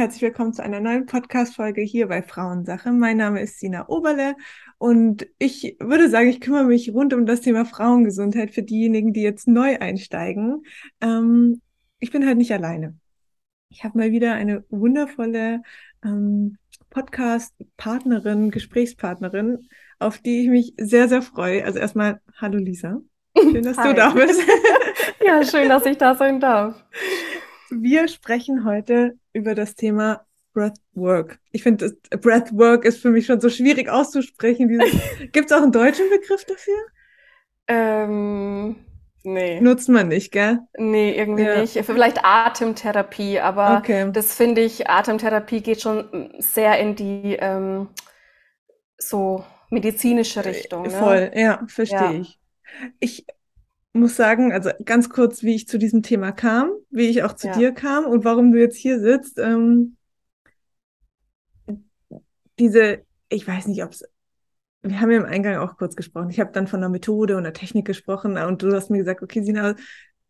Herzlich willkommen zu einer neuen Podcast-Folge hier bei Frauensache. Mein Name ist Sina Oberle und ich würde sagen, ich kümmere mich rund um das Thema Frauengesundheit für diejenigen, die jetzt neu einsteigen. Ähm, ich bin halt nicht alleine. Ich habe mal wieder eine wundervolle ähm, Podcast-Partnerin, Gesprächspartnerin, auf die ich mich sehr, sehr freue. Also erstmal, hallo Lisa. Schön, dass Hi. du da bist. Ja, schön, dass ich da sein darf. Wir sprechen heute über das Thema Breathwork. Ich finde, Breathwork ist für mich schon so schwierig auszusprechen. Gibt es auch einen deutschen Begriff dafür? Ähm, nee. Nutzt man nicht, gell? Nee, irgendwie Ja. nicht. Vielleicht Atemtherapie, aber Okay. das finde ich, Atemtherapie geht schon sehr in die ähm, so medizinische Richtung, ne? Voll, ja, verstehe Ja. ich. Ich muss sagen, also ganz kurz, wie ich zu diesem Thema kam, wie ich auch zu Ja. dir kam und warum du jetzt hier sitzt. Ähm, diese, ich weiß nicht, ob es, wir haben ja im Eingang auch kurz gesprochen. Ich habe dann von der Methode und der Technik gesprochen und du hast mir gesagt, okay, Sina,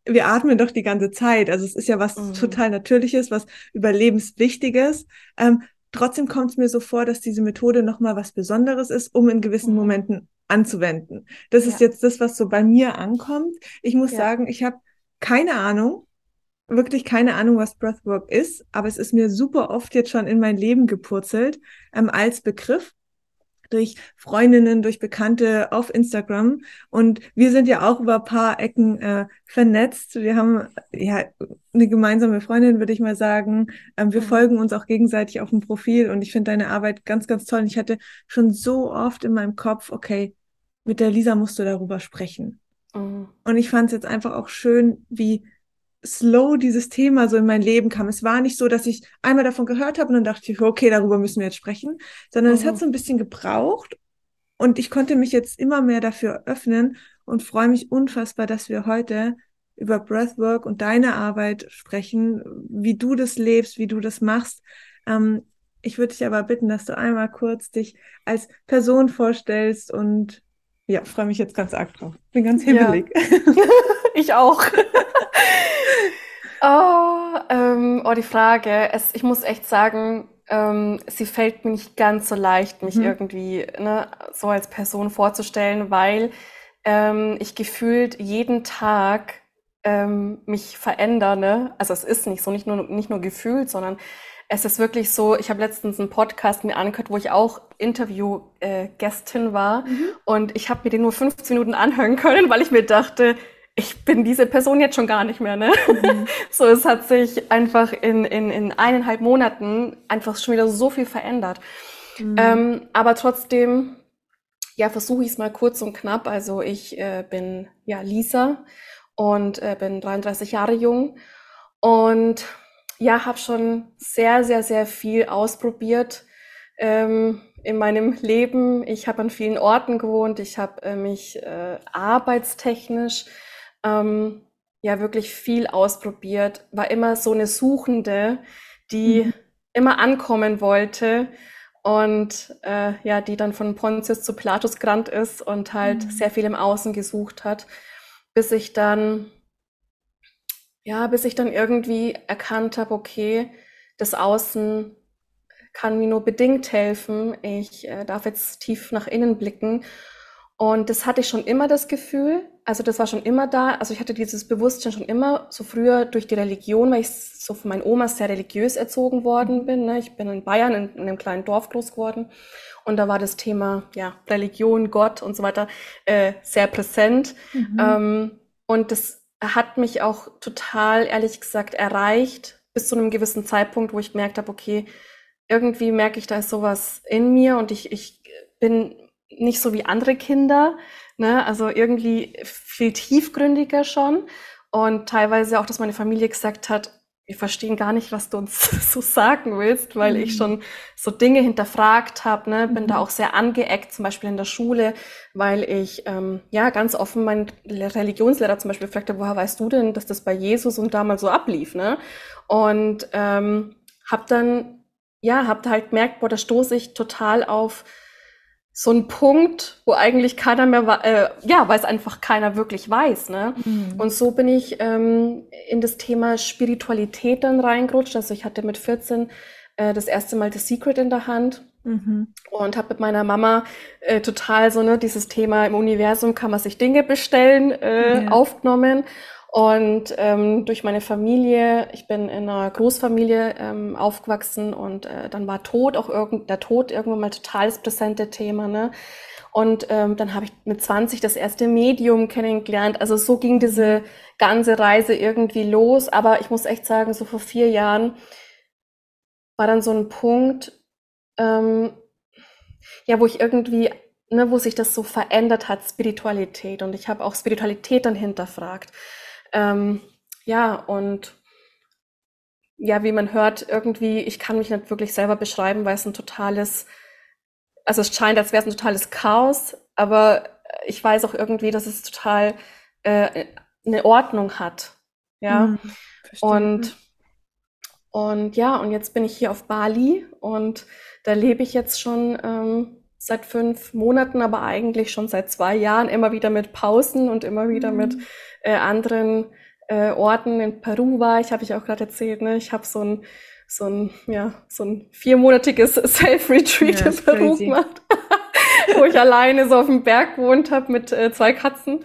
wir atmen doch die ganze Zeit. Also es ist ja was Mhm. total Natürliches, was Überlebenswichtiges. Ähm, trotzdem kommt es mir so vor, dass diese Methode nochmal was Besonderes ist, um in gewissen Mhm. Momenten anzuwenden. Das ist Ja. jetzt das, was so bei mir ankommt. Ich muss Ja. sagen, ich habe keine Ahnung, wirklich keine Ahnung, was Breathwork ist, aber es ist mir super oft jetzt schon in mein Leben gepurzelt ähm, als Begriff durch Freundinnen, durch Bekannte auf Instagram. Und wir sind ja auch über ein paar Ecken äh, vernetzt. Wir haben ja eine gemeinsame Freundin, würde ich mal sagen. Ähm, wir Mhm. folgen uns auch gegenseitig auf dem Profil und ich finde deine Arbeit ganz, ganz toll. Und ich hatte schon so oft in meinem Kopf, okay, mit der Lisa musst du darüber sprechen. Mhm. Und ich fand es jetzt einfach auch schön, wie slow dieses Thema so in mein Leben kam. Es war nicht so, dass ich einmal davon gehört habe und dann dachte ich, okay, darüber müssen wir jetzt sprechen, sondern es hat Mhm. so ein bisschen gebraucht und ich konnte mich jetzt immer mehr dafür öffnen und freue mich unfassbar, dass wir heute über Breathwork und deine Arbeit sprechen, wie du das lebst, wie du das machst. Ähm, ich würde dich aber bitten, dass du einmal kurz dich als Person vorstellst und ja, freue mich jetzt ganz arg drauf. Bin ganz Ja. hibbelig. Ich auch. Oh, ähm, oh, die Frage. Es, ich muss echt sagen, ähm, sie fällt mir nicht ganz so leicht, mich Mhm. irgendwie ne, so als Person vorzustellen, weil ähm, ich gefühlt jeden Tag ähm, mich verändere. Ne? Also es ist nicht so, nicht nur, nicht nur gefühlt, sondern es ist wirklich so, ich habe letztens einen Podcast mir angehört, wo ich auch Interview-Gästin war Mhm. und ich habe mir den nur 15 Minuten anhören können, weil ich mir dachte, ich bin diese Person jetzt schon gar nicht mehr, ne? Mhm. So, es hat sich einfach in, in, in eineinhalb Monaten einfach schon wieder so viel verändert. Mhm. Ähm, aber trotzdem, ja, versuche ich es mal kurz und knapp. Also ich äh, bin ja Lisa und äh, bin 33 Jahre jung und ja, habe schon sehr, sehr, sehr viel ausprobiert ähm, in meinem Leben. Ich habe an vielen Orten gewohnt. Ich habe äh, mich äh, arbeitstechnisch ähm, ja wirklich viel ausprobiert. War immer so eine Suchende, die Mhm. immer ankommen wollte und äh, ja, die dann von Pontius zu Pilatus gerannt ist und halt Mhm. sehr viel im Außen gesucht hat, bis ich dann ja, bis ich dann irgendwie erkannt habe, okay, das Außen kann mir nur bedingt helfen. Ich äh, darf jetzt tief nach innen blicken. Und das hatte ich schon immer das Gefühl. Also das war schon immer da. Also ich hatte dieses Bewusstsein schon immer, so früher durch die Religion, weil ich so von meinen Omas sehr religiös erzogen worden bin. Ne? Ich bin in Bayern in, in einem kleinen Dorf groß geworden. Und da war das Thema ja, Religion, Gott und so weiter äh, sehr präsent. Mhm. Ähm, und das hat mich auch total, ehrlich gesagt, erreicht, bis zu einem gewissen Zeitpunkt, wo ich gemerkt habe, okay, irgendwie merke ich, da ist sowas in mir und ich, ich bin nicht so wie andere Kinder, ne? Also irgendwie viel tiefgründiger schon. Und teilweise auch, dass meine Familie gesagt hat, wir verstehen gar nicht, was du uns so sagen willst, weil ich Mhm. schon so Dinge hinterfragt habe, ne? Bin da Mhm. auch sehr angeeckt, zum Beispiel in der Schule, weil ich ähm, ja ganz offen meinen Religionslehrer zum Beispiel fragte, woher weißt du denn, dass das bei Jesus und damals so ablief, ne? Und ähm, habe dann ja, hab halt gemerkt, boah, da stoße ich total auf so ein Punkt, wo eigentlich keiner mehr, äh, ja, weil es einfach keiner wirklich weiß. Ne? Mhm. Und so bin ich ähm, in das Thema Spiritualität dann reingerutscht. Also ich hatte mit 14 äh, das erste Mal The Secret in der Hand. Mhm. Und habe mit meiner Mama äh, total so ne dieses Thema im Universum kann man sich Dinge bestellen äh, ja. aufgenommen und ähm, durch meine Familie, ich bin in einer Großfamilie ähm, aufgewachsen und äh, dann war Tod auch irgend, der Tod irgendwann mal total das präsente Thema. Ne? Und ähm, dann habe ich mit 20 das erste Medium kennengelernt. Also so ging diese ganze Reise irgendwie los. Aber ich muss echt sagen, so vor vier Jahren war dann so ein Punkt, ähm, ja, wo ich irgendwie, ne, wo sich das so verändert hat, Spiritualität. Und ich habe auch Spiritualität dann hinterfragt. Ähm, ja, und ja, wie man hört, irgendwie, ich kann mich nicht wirklich selber beschreiben, weil es ein totales, also es scheint, als wäre es ein totales Chaos, aber ich weiß auch irgendwie, dass es total äh, eine Ordnung hat. Ja. Hm, und, und ja, und jetzt bin ich hier auf Bali und da lebe ich jetzt schon ähm, seit fünf Monaten, aber eigentlich schon seit zwei Jahren immer wieder mit Pausen und immer wieder mhm. mit äh, anderen äh, Orten. In Peru war ich, habe ich auch gerade erzählt. Ne? Ich habe so ein so ein ja so ein viermonatiges Self-Retreat ja, in Peru crazy. gemacht, wo ich alleine so auf dem Berg gewohnt habe mit äh, zwei Katzen.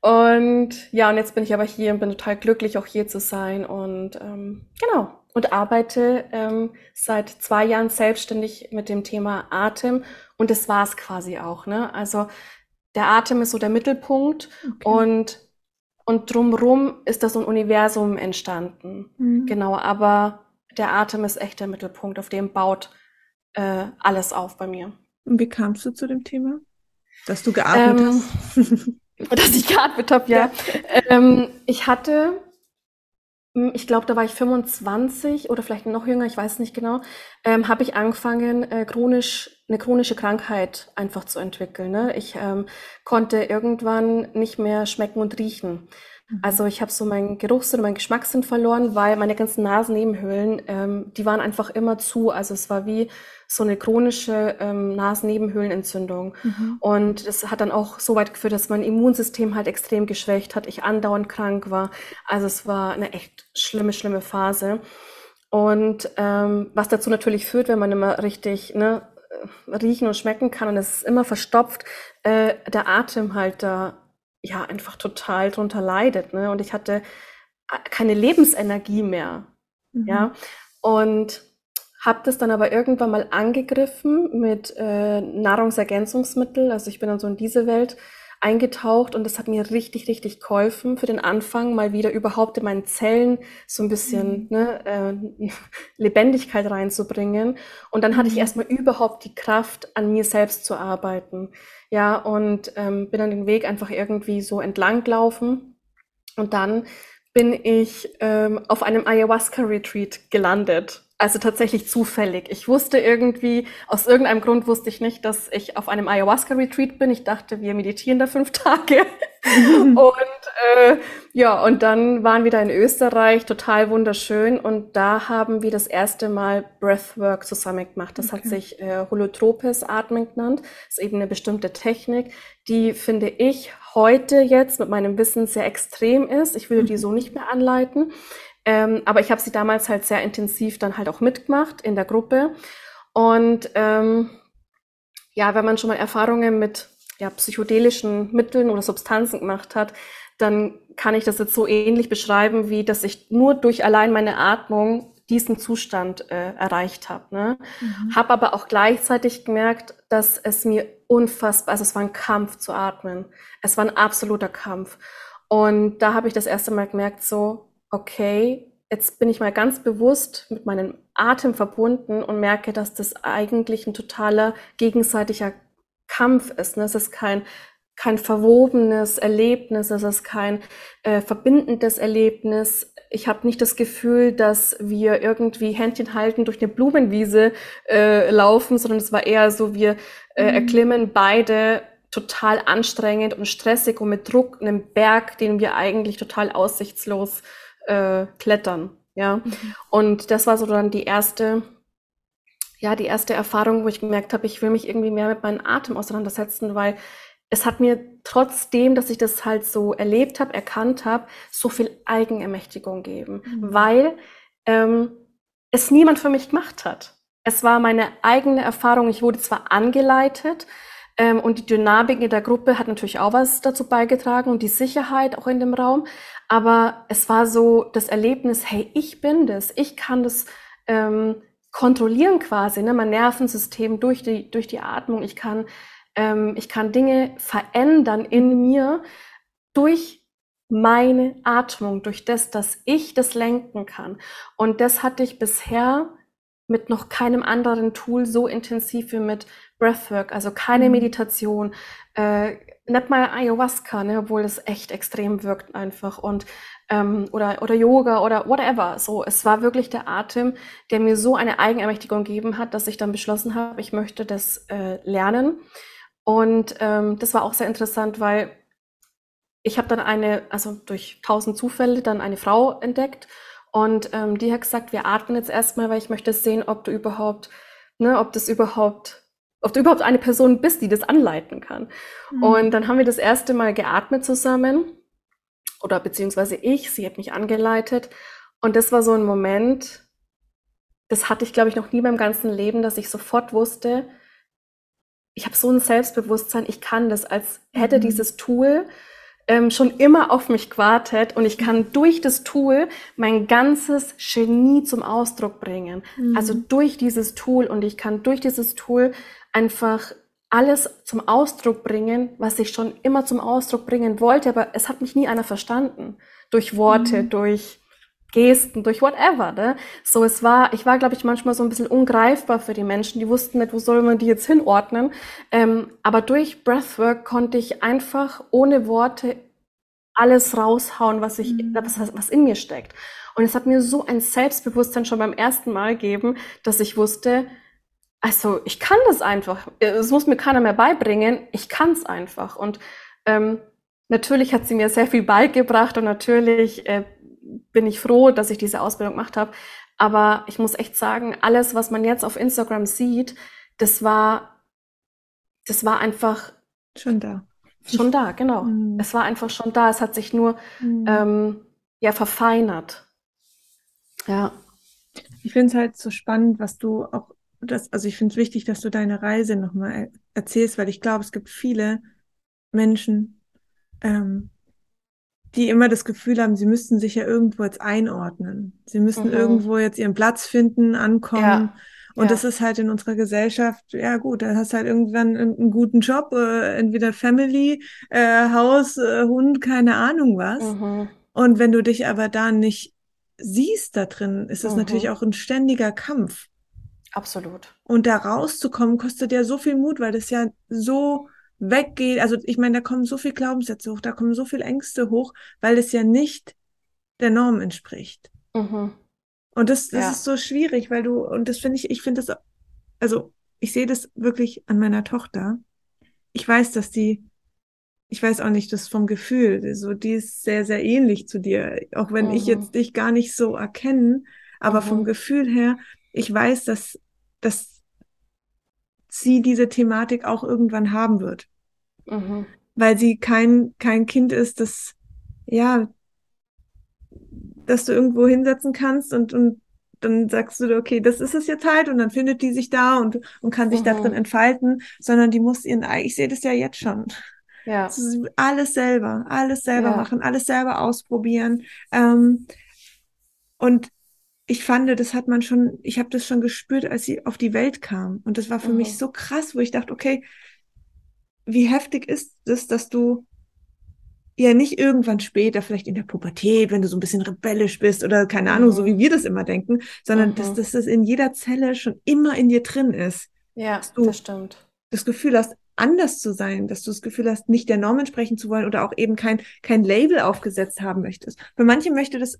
Und ja, und jetzt bin ich aber hier und bin total glücklich, auch hier zu sein. Und ähm, genau, und arbeite ähm, seit zwei Jahren selbstständig mit dem Thema Atem. Und das war es quasi auch. Ne? Also der Atem ist so der Mittelpunkt okay. und und drumrum ist das so ein Universum entstanden. Mhm. Genau, aber der Atem ist echt der Mittelpunkt, auf dem baut äh, alles auf bei mir. Und wie kamst du zu dem Thema? Dass du geatmet ähm, hast? dass ich geatmet habe, ja. ja. Ähm, ich hatte hm, ich glaube, da war ich 25 oder vielleicht noch jünger, ich weiß nicht genau, ähm, habe ich angefangen, äh, chronisch eine chronische Krankheit einfach zu entwickeln. Ne? Ich ähm, konnte irgendwann nicht mehr schmecken und riechen. Mhm. Also ich habe so meinen Geruchssinn, meinen Geschmackssinn verloren, weil meine ganzen Nasennebenhöhlen, ähm, die waren einfach immer zu. Also es war wie so eine chronische ähm, Nasennebenhöhlenentzündung. Mhm. Und das hat dann auch so weit geführt, dass mein Immunsystem halt extrem geschwächt hat, ich andauernd krank war. Also es war eine echt schlimme, schlimme Phase. Und ähm, was dazu natürlich führt, wenn man immer richtig ne, riechen und schmecken kann und es ist immer verstopft, äh, der Atem halt da ja einfach total drunter leidet. Ne? Und ich hatte äh, keine Lebensenergie mehr. Mhm. Ja. Und habe das dann aber irgendwann mal angegriffen mit äh, Nahrungsergänzungsmittel. Also ich bin dann so in diese Welt eingetaucht und das hat mir richtig, richtig geholfen für den Anfang, mal wieder überhaupt in meinen Zellen so ein bisschen mhm. ne, äh, Lebendigkeit reinzubringen. Und dann hatte ich mhm. erstmal überhaupt die Kraft, an mir selbst zu arbeiten. Ja, und ähm, bin dann den Weg einfach irgendwie so entlang gelaufen. Und dann bin ich ähm, auf einem Ayahuasca-Retreat gelandet. Also tatsächlich zufällig. Ich wusste irgendwie, aus irgendeinem Grund wusste ich nicht, dass ich auf einem Ayahuasca-Retreat bin. Ich dachte, wir meditieren da fünf Tage. und äh, ja, und dann waren wir da in Österreich, total wunderschön. Und da haben wir das erste Mal Breathwork zusammen gemacht. Das okay. hat sich äh, Holotropes Atmen genannt. Das ist eben eine bestimmte Technik, die finde ich heute jetzt mit meinem Wissen sehr extrem ist. Ich würde die so nicht mehr anleiten. Ähm, aber ich habe sie damals halt sehr intensiv dann halt auch mitgemacht in der Gruppe. Und ähm, ja, wenn man schon mal Erfahrungen mit ja, psychedelischen Mitteln oder Substanzen gemacht hat, dann kann ich das jetzt so ähnlich beschreiben, wie dass ich nur durch allein meine Atmung diesen Zustand äh, erreicht habe. Ne? Mhm. Habe aber auch gleichzeitig gemerkt, dass es mir unfassbar, also es war ein Kampf zu atmen. Es war ein absoluter Kampf. Und da habe ich das erste Mal gemerkt, so, okay, jetzt bin ich mal ganz bewusst mit meinem Atem verbunden und merke, dass das eigentlich ein totaler gegenseitiger Kampf ist. Ne? Es ist kein, kein verwobenes Erlebnis, es ist kein äh, verbindendes Erlebnis. Ich habe nicht das Gefühl, dass wir irgendwie Händchen halten durch eine Blumenwiese äh, laufen, sondern es war eher so, wir äh, mhm. erklimmen beide total anstrengend und stressig und mit Druck einen Berg, den wir eigentlich total aussichtslos äh, klettern. Ja. Und das war so dann die erste ja, die erste Erfahrung, wo ich gemerkt habe, ich will mich irgendwie mehr mit meinem Atem auseinandersetzen, weil es hat mir trotzdem, dass ich das halt so erlebt habe, erkannt habe, so viel Eigenermächtigung gegeben, mhm. weil ähm, es niemand für mich gemacht hat. Es war meine eigene Erfahrung. Ich wurde zwar angeleitet ähm, und die Dynamik in der Gruppe hat natürlich auch was dazu beigetragen und die Sicherheit auch in dem Raum, aber es war so das Erlebnis, hey, ich bin das, ich kann das ähm, kontrollieren quasi, ne? mein Nervensystem durch die, durch die Atmung. Ich kann, ähm, ich kann Dinge verändern in mir durch meine Atmung, durch das, dass ich das lenken kann. Und das hatte ich bisher mit noch keinem anderen Tool so intensiv wie mit Breathwork, also keine mhm. Meditation, äh, nicht mal Ayahuasca, ne, obwohl es echt extrem wirkt einfach und ähm, oder oder Yoga oder whatever. So, es war wirklich der Atem, der mir so eine Eigenermächtigung gegeben hat, dass ich dann beschlossen habe, ich möchte das äh, lernen. Und ähm, das war auch sehr interessant, weil ich habe dann eine, also durch tausend Zufälle dann eine Frau entdeckt und ähm, die hat gesagt, wir atmen jetzt erstmal, weil ich möchte sehen, ob du überhaupt, ne, ob das überhaupt ob du überhaupt eine Person bist, die das anleiten kann. Mhm. Und dann haben wir das erste Mal geatmet zusammen oder beziehungsweise ich, sie hat mich angeleitet. Und das war so ein Moment, das hatte ich, glaube ich, noch nie beim ganzen Leben, dass ich sofort wusste, ich habe so ein Selbstbewusstsein, ich kann das, als hätte mhm. dieses Tool ähm, schon immer auf mich gewartet und ich kann durch das Tool mein ganzes Genie zum Ausdruck bringen. Mhm. Also durch dieses Tool und ich kann durch dieses Tool einfach alles zum Ausdruck bringen, was ich schon immer zum Ausdruck bringen wollte, aber es hat mich nie einer verstanden. Durch Worte, mhm. durch Gesten, durch whatever. Ne? So, es war, ich war, glaube ich, manchmal so ein bisschen ungreifbar für die Menschen. Die wussten nicht, wo soll man die jetzt hinordnen. Ähm, aber durch Breathwork konnte ich einfach ohne Worte alles raushauen, was ich, mhm. was, was in mir steckt. Und es hat mir so ein Selbstbewusstsein schon beim ersten Mal gegeben, dass ich wusste, also ich kann das einfach. Es muss mir keiner mehr beibringen. Ich kann es einfach. Und ähm, natürlich hat sie mir sehr viel beigebracht und natürlich äh, bin ich froh, dass ich diese Ausbildung gemacht habe. Aber ich muss echt sagen, alles, was man jetzt auf Instagram sieht, das war, das war einfach schon da. Schon da, genau. Mhm. Es war einfach schon da. Es hat sich nur mhm. ähm, ja verfeinert. Ja. Ich finde es halt so spannend, was du auch das, also ich finde es wichtig, dass du deine Reise nochmal erzählst, weil ich glaube, es gibt viele Menschen, ähm, die immer das Gefühl haben, sie müssten sich ja irgendwo jetzt einordnen. Sie müssen mhm. irgendwo jetzt ihren Platz finden, ankommen. Ja. Und ja. das ist halt in unserer Gesellschaft, ja gut, da hast halt irgendwann einen guten Job, äh, entweder Family, äh, Haus, äh, Hund, keine Ahnung was. Mhm. Und wenn du dich aber da nicht siehst da drin, ist es mhm. natürlich auch ein ständiger Kampf. Absolut. Und da rauszukommen, kostet ja so viel Mut, weil das ja so weggeht. Also ich meine, da kommen so viel Glaubenssätze hoch, da kommen so viel Ängste hoch, weil es ja nicht der Norm entspricht. Mhm. Und das, das ja. ist so schwierig, weil du, und das finde ich, ich finde das, also ich sehe das wirklich an meiner Tochter. Ich weiß, dass die, ich weiß auch nicht, das vom Gefühl, so, die ist sehr, sehr ähnlich zu dir, auch wenn mhm. ich jetzt dich gar nicht so erkenne, aber mhm. vom Gefühl her, ich weiß, dass dass sie diese Thematik auch irgendwann haben wird. Mhm. Weil sie kein, kein Kind ist, das, ja, dass du irgendwo hinsetzen kannst und, und dann sagst du, okay, das ist es jetzt halt und dann findet die sich da und, und kann sich mhm. da drin entfalten, sondern die muss ihren, ich sehe das ja jetzt schon. Ja. Alles selber, alles selber ja. machen, alles selber ausprobieren. Ähm, und ich fand, das hat man schon, ich habe das schon gespürt, als sie auf die Welt kam. Und das war für mhm. mich so krass, wo ich dachte, okay, wie heftig ist es, dass du ja nicht irgendwann später, vielleicht in der Pubertät, wenn du so ein bisschen rebellisch bist oder keine Ahnung, mhm. so wie wir das immer denken, sondern mhm. dass, dass das in jeder Zelle schon immer in dir drin ist. Ja, das stimmt. Das Gefühl hast, anders zu sein, dass du das Gefühl hast, nicht der Norm entsprechen zu wollen oder auch eben kein, kein Label aufgesetzt haben möchtest. Für manche möchte das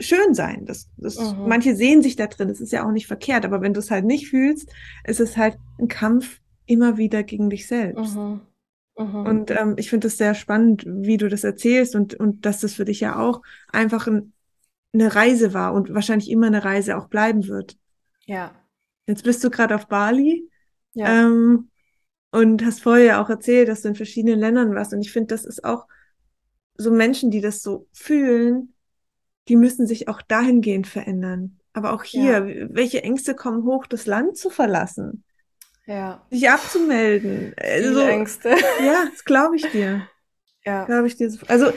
schön sein. Das, das, mhm. Manche sehen sich da drin, das ist ja auch nicht verkehrt, aber wenn du es halt nicht fühlst, ist es halt ein Kampf immer wieder gegen dich selbst. Mhm. Mhm. Und ähm, ich finde es sehr spannend, wie du das erzählst und, und dass das für dich ja auch einfach ein, eine Reise war und wahrscheinlich immer eine Reise auch bleiben wird. Ja, jetzt bist du gerade auf Bali Ja, ähm, und hast vorher auch erzählt, dass du in verschiedenen Ländern warst. Und ich finde, das ist auch so Menschen, die das so fühlen, die müssen sich auch dahingehend verändern. Aber auch ja, hier, welche Ängste kommen hoch, das Land zu verlassen, ja. sich abzumelden. Viele Also, Ängste. ja, das glaube ich dir. Ja, Glaube ich dir. so- Also,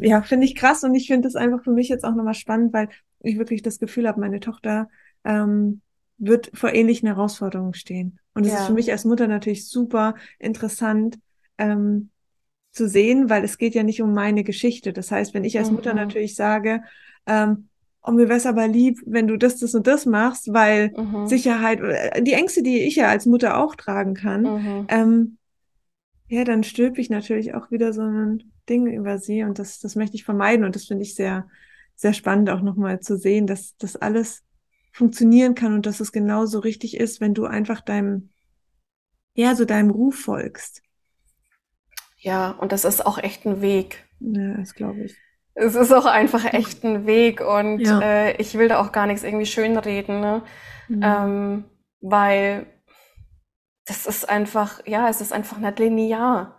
ja, finde ich krass und ich finde das einfach für mich jetzt auch nochmal spannend, weil ich wirklich das Gefühl habe, meine Tochter ähm, wird vor ähnlichen Herausforderungen stehen. Und es ist für ja. mich als Mutter natürlich super interessant ähm, zu sehen, weil es geht ja nicht um meine Geschichte. Das heißt, wenn ich als Mutter Mhm, natürlich sage, ähm, oh, mir wäre es aber lieb, wenn du das, das und das machst, weil mhm, Sicherheit, äh, die Ängste, die ich ja als Mutter auch tragen kann, mhm. ähm, ja, dann stülpe ich natürlich auch wieder so ein Ding über sie und das, das möchte ich vermeiden und das finde ich sehr, sehr spannend auch nochmal zu sehen, dass das alles funktionieren kann und dass es genauso richtig ist, wenn du einfach deinem, ja, so deinem Ruf folgst. Ja, und das ist auch echt ein Weg. Ja, das glaube ich. Es ist auch einfach echt ein Weg und Ja. äh, ich will da auch gar nichts irgendwie schönreden, ne? Mhm. Ähm, weil das ist einfach, ja, es ist einfach nicht linear.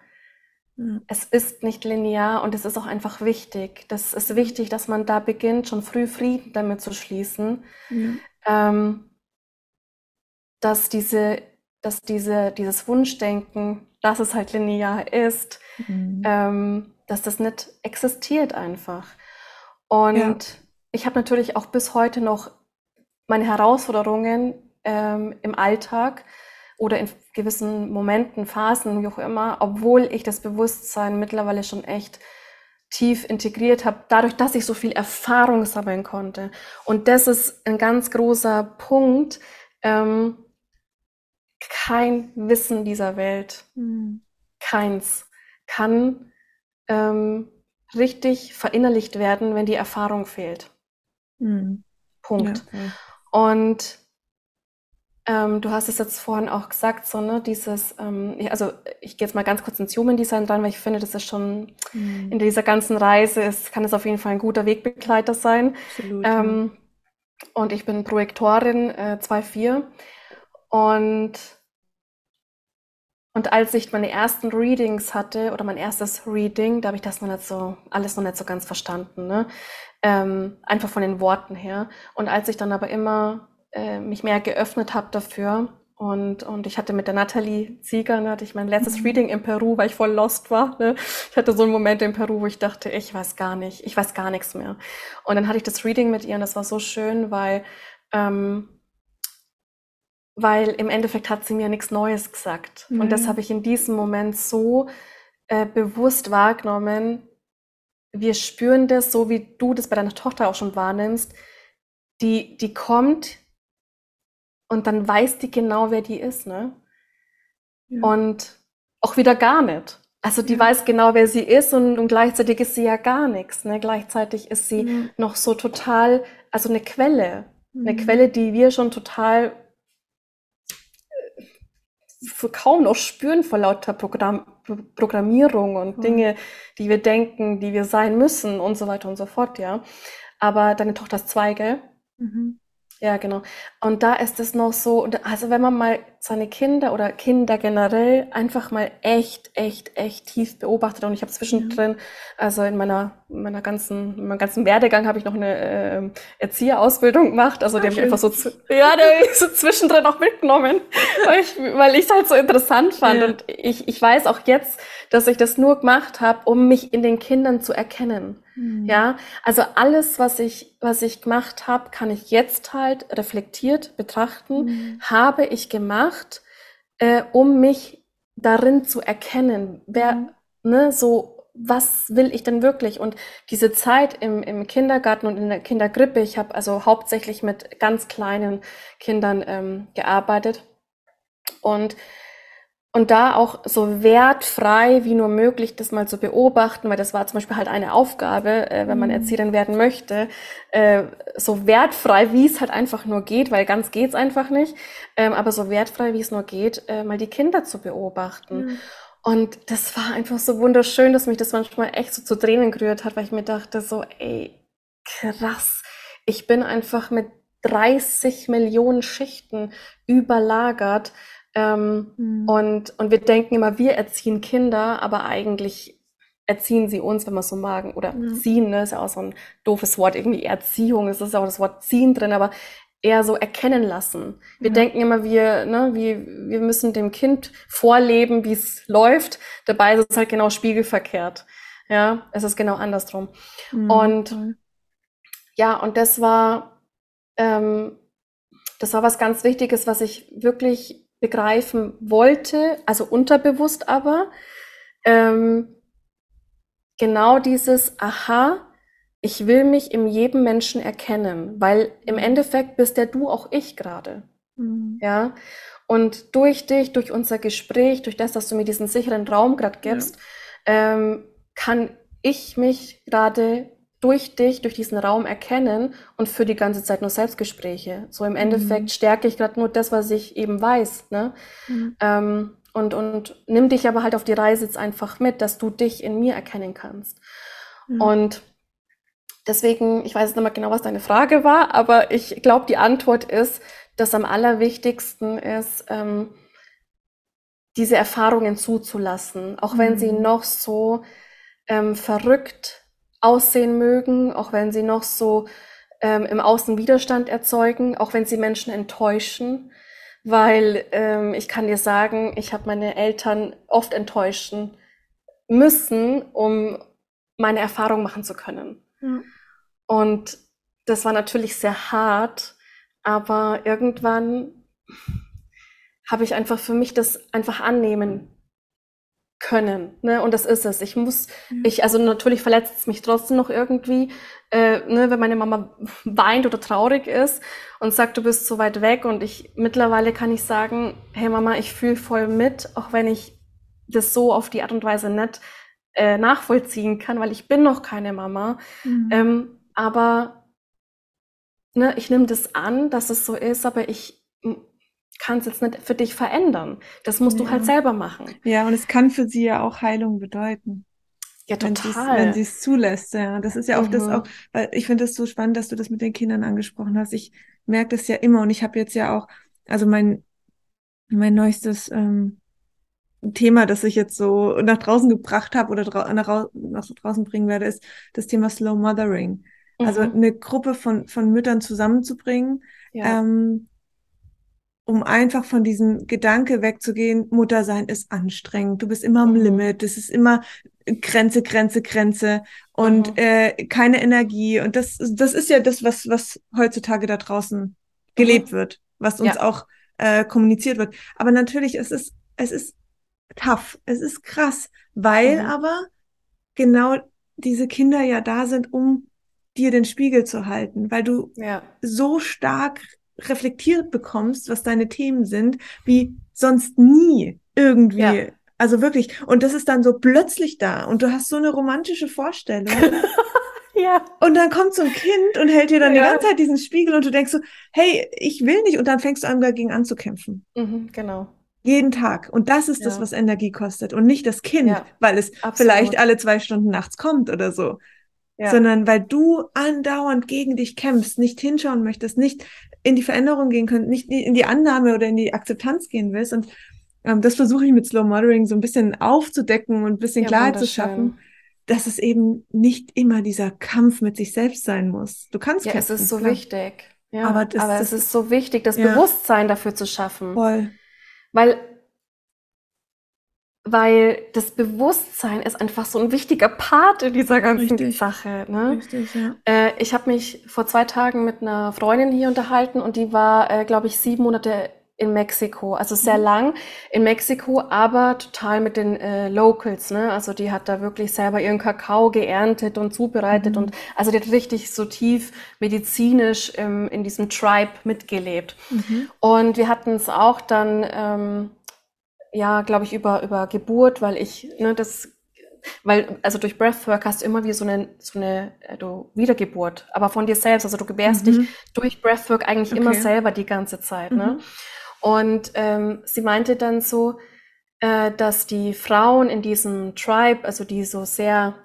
Ja. Es ist nicht linear und es ist auch einfach wichtig. Das ist wichtig, dass man da beginnt, schon früh Frieden damit zu schließen, Ja. ähm, dass diese, dass diese, dieses Wunschdenken, dass es halt linear ist, Mhm. ähm, dass das nicht existiert einfach. Ja. Und ich habe natürlich auch bis heute noch meine Herausforderungen ähm, im Alltag oder in gewissen Momenten, Phasen, wie auch immer, obwohl ich das Bewusstsein mittlerweile schon echt tief integriert habe, dadurch, dass ich so viel Erfahrung sammeln konnte. Und das ist ein ganz großer Punkt. Ähm, kein Wissen dieser Welt, Mhm. keins, kann ähm, richtig verinnerlicht werden, wenn die Erfahrung fehlt. Mhm. Ja, Punkt. voll. Und ähm, du hast es jetzt vorhin auch gesagt, so, ne, dieses, ähm, ich, also ich gehe jetzt mal ganz kurz ins Human Design rein, weil ich finde, das ist schon in Mhm. dieser ganzen Reise, ist, kann es auf jeden Fall ein guter Wegbegleiter sein. Absolut, ja. Ähm, und ich bin Projektorin äh, 2.4 und und als ich meine ersten Readings hatte oder mein erstes Reading, da habe ich das noch nicht so, alles noch nicht so ganz verstanden, ne? Ähm, einfach von den Worten her. Und als ich dann aber immer äh, mich mehr geöffnet habe dafür und, und ich hatte mit der Nathalie Zieger, ne, hatte ich mein letztes Mhm. Reading in Peru, weil ich voll lost war. Ne? Ich hatte so einen Moment in Peru, wo ich dachte, ich weiß gar nicht, ich weiß gar nichts mehr. Und dann hatte ich das Reading mit ihr und das war so schön, weil ähm, weil im Endeffekt hat sie mir nichts Neues gesagt. Und das Ja. habe ich in diesem Moment so äh, bewusst wahrgenommen. Wir spüren das, so wie du das bei deiner Tochter auch schon wahrnimmst. Die, die kommt und dann weiß die genau, wer die ist, ne? Ja. Und auch wieder gar nicht. Also die Ja. weiß genau, wer sie ist und, und gleichzeitig ist sie ja gar nichts, ne? Gleichzeitig ist sie Ja. noch so total, also eine Quelle. Eine Mhm. Quelle, die wir schon total kaum noch spüren vor lauter Programm, Pro- Programmierung und Voll. Dinge, die wir denken, die wir sein müssen und so weiter und so fort, ja. Aber deine Tochter ist zwei, gell? Mhm. Ja, genau. Und da ist es noch so, also wenn man mal seine Kinder oder Kinder generell einfach mal echt, echt, echt tief beobachtet und ich habe zwischendrin, also in meiner, in meiner ganzen, in meinem ganzen Werdegang habe ich noch eine ähm, Erzieherausbildung gemacht, also die Ah, habe ich einfach so, ja, die ich so zwischendrin auch mitgenommen, weil ich, weil ich es halt so interessant fand Ja. und ich, ich weiß auch jetzt, dass ich das nur gemacht habe, um mich in den Kindern zu erkennen. Mhm. Ja, also alles, was ich, was ich gemacht habe, kann ich jetzt halt reflektiert betrachten. Mhm. Habe ich gemacht, äh, um mich darin zu erkennen, wer, Mhm. ne, so, was will ich denn wirklich? Und diese Zeit im, im Kindergarten und in der Kindergrippe, ich habe also hauptsächlich mit ganz kleinen Kindern ähm, gearbeitet und und da auch so wertfrei wie nur möglich das mal zu beobachten, weil das war zum Beispiel halt eine Aufgabe, äh, wenn man Mhm. Erzieherin werden möchte, äh, so wertfrei, wie es halt einfach nur geht, weil ganz geht's einfach nicht, ähm, aber so wertfrei, wie es nur geht, äh, mal die Kinder zu beobachten. Ja. Und das war einfach so wunderschön, dass mich das manchmal echt so zu Tränen gerührt hat, weil ich mir dachte so, ey, krass, ich bin einfach mit 30 Millionen Schichten überlagert. Ähm, mhm. und, und wir denken immer, wir erziehen Kinder, aber eigentlich erziehen sie uns, wenn wir so magen, oder ja. ziehen, ne, ist ja auch so ein doofes Wort, irgendwie Erziehung, es ist auch das Wort ziehen drin, aber eher so erkennen lassen. Wir ja. denken immer, wir, ne, wir, wir müssen dem Kind vorleben, wie es läuft. Dabei ist es halt genau spiegelverkehrt. Ja, es ist genau andersrum. Mhm. Und ja, und das war, ähm, das war was ganz Wichtiges, was ich wirklich begreifen wollte, also unterbewusst aber. Ähm, genau dieses, aha, ich will mich in jedem Menschen erkennen, weil im mhm. Endeffekt bist ja du auch ich gerade. Mhm. Ja. Und durch dich, durch unser Gespräch, durch das, dass du mir diesen sicheren Raum gerade gibst, ja. ähm, kann ich mich gerade durch dich, durch diesen Raum erkennen und für die ganze Zeit nur Selbstgespräche. So im Endeffekt mhm. stärke ich gerade nur das, was ich eben weiß. Ne? Mhm. Ähm, und, und nimm dich aber halt auf die Reise jetzt einfach mit, dass du dich in mir erkennen kannst. Mhm. Und deswegen, ich weiß nicht mehr genau, was deine Frage war, aber ich glaube, die Antwort ist, dass am allerwichtigsten ist, ähm, diese Erfahrungen zuzulassen, auch wenn sie mhm. noch so ähm, verrückt aussehen mögen, auch wenn sie noch so ähm, im Außen Widerstand erzeugen, auch wenn sie Menschen enttäuschen, weil ähm, ich kann dir sagen, ich habe meine Eltern oft enttäuschen müssen, um meine Erfahrung machen zu können. Ja. Und das war natürlich sehr hart, aber irgendwann habe ich einfach für mich das einfach annehmen können. Ne? Und das ist es. Ich muss, mhm. ich, also natürlich verletzt es mich trotzdem noch irgendwie, äh, ne, wenn meine Mama weint oder traurig ist und sagt, du bist so weit weg. Und ich mittlerweile kann ich sagen, hey Mama, ich fühle voll mit, auch wenn ich das so auf die Art und Weise nicht äh, nachvollziehen kann, weil ich bin noch keine Mama. Mhm. Ähm, aber ne, ich nehme das an, dass es so ist, aber ich kann es jetzt nicht für dich verändern. Das musst ja. du halt selber machen. Ja, und es kann für sie ja auch Heilung bedeuten. Ja, total. Wenn sie es zulässt, ja. Das ist ja auch mhm. das auch, weil ich finde es so spannend, dass du das mit den Kindern angesprochen hast. Ich merke das ja immer und ich habe jetzt ja auch, also mein, mein neuestes ähm, Thema, das ich jetzt so nach draußen gebracht habe oder drau nach, nach draußen bringen werde, ist das Thema Slow Mothering. Also mhm. eine Gruppe von, von Müttern zusammenzubringen, ja. ähm, um einfach von diesem Gedanke wegzugehen, Mutter sein ist anstrengend, du bist immer am mhm. Limit, das ist immer Grenze, Grenze, Grenze und mhm. äh, keine Energie. Und das, das ist ja das, was, was heutzutage da draußen gelebt mhm. wird, was uns ja. auch äh, kommuniziert wird. Aber natürlich, es ist, es ist tough, es ist krass, weil mhm. aber genau diese Kinder ja da sind, um dir den Spiegel zu halten, weil du ja. so stark reflektiert bekommst, was deine Themen sind, wie sonst nie irgendwie. Ja. Also wirklich. Und das ist dann so plötzlich da und du hast so eine romantische Vorstellung. ja. Und dann kommt so ein Kind und hält dir dann ja. die ganze Zeit diesen Spiegel und du denkst so, hey, ich will nicht. Und dann fängst du an, dagegen anzukämpfen. Mhm, genau. Jeden Tag. Und das ist ja. das, was Energie kostet. Und nicht das Kind, ja. weil es Absolut. vielleicht alle zwei Stunden nachts kommt oder so. Sondern weil du andauernd gegen dich kämpfst, nicht hinschauen möchtest, nicht in die Veränderung gehen können, nicht in die Annahme oder in die Akzeptanz gehen willst. Und ähm, das versuche ich mit Slow Mothering so ein bisschen aufzudecken und ein bisschen ja, Klarheit zu schaffen, dass es eben nicht immer dieser Kampf mit sich selbst sein muss. Du kannst Ja, kämpfen, es ist so klar. wichtig. Ja, aber, das, aber das, es ist so wichtig, das ja. Bewusstsein dafür zu schaffen. Voll. Weil weil das Bewusstsein ist einfach so ein wichtiger Part in dieser ganzen Richtig. Sache. Ne? Richtig, ja. Äh, ich habe mich vor zwei Tagen mit einer Freundin hier unterhalten und die war, äh, glaube ich, sieben Monate in Mexiko, also sehr mhm. lang in Mexiko, aber total mit den äh, Locals, ne? Also die hat da wirklich selber ihren Kakao geerntet und zubereitet mhm. und also die hat richtig so tief medizinisch ähm, in diesem Tribe mitgelebt. Mhm. Und wir hatten es auch dann ähm, ja, glaube ich, über, über Geburt, weil ich, ne, das, weil, also durch Breathwork hast du immer wie so eine, so eine äh, du, Wiedergeburt, aber von dir selbst. Also du gebärst mhm. dich durch Breathwork eigentlich okay. immer selber die ganze Zeit. Ne? Mhm. Und ähm, sie meinte dann so, äh, dass die Frauen in diesem Tribe, also die so sehr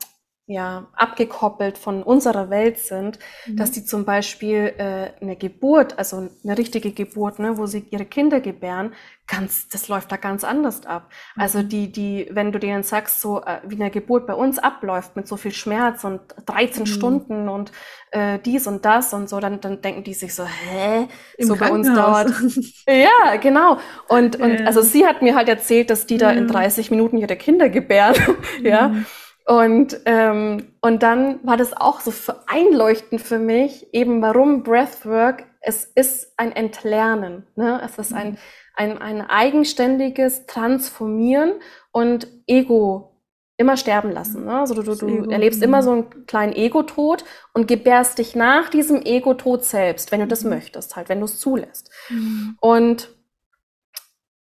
ja, abgekoppelt von unserer Welt sind, mhm. dass die zum Beispiel äh, eine Geburt, also eine richtige Geburt, ne, wo sie ihre Kinder gebären, ganz, das läuft da ganz anders ab. Mhm. Also die, die, wenn du denen sagst, so äh, wie eine Geburt bei uns abläuft mit so viel Schmerz und 13 mhm. Stunden und äh, dies und das und so, dann, dann denken die sich so, hä? Im so bei uns dauert. ja, genau. Und, und also sie hat mir halt erzählt, dass die da in 30 Minuten ihre Kinder gebären. ja. Mhm. Und, ähm, und dann war das auch so einleuchtend für mich, eben warum Breathwork, es ist ein Entlernen. Ne? Es ist ein, ein, ein eigenständiges Transformieren und Ego immer sterben lassen. Ne? Also du, du, du erlebst immer so einen kleinen Ego-Tod und gebärst dich nach diesem Ego-Tod selbst, wenn du das mhm. möchtest, halt, wenn du es zulässt. Mhm. Und,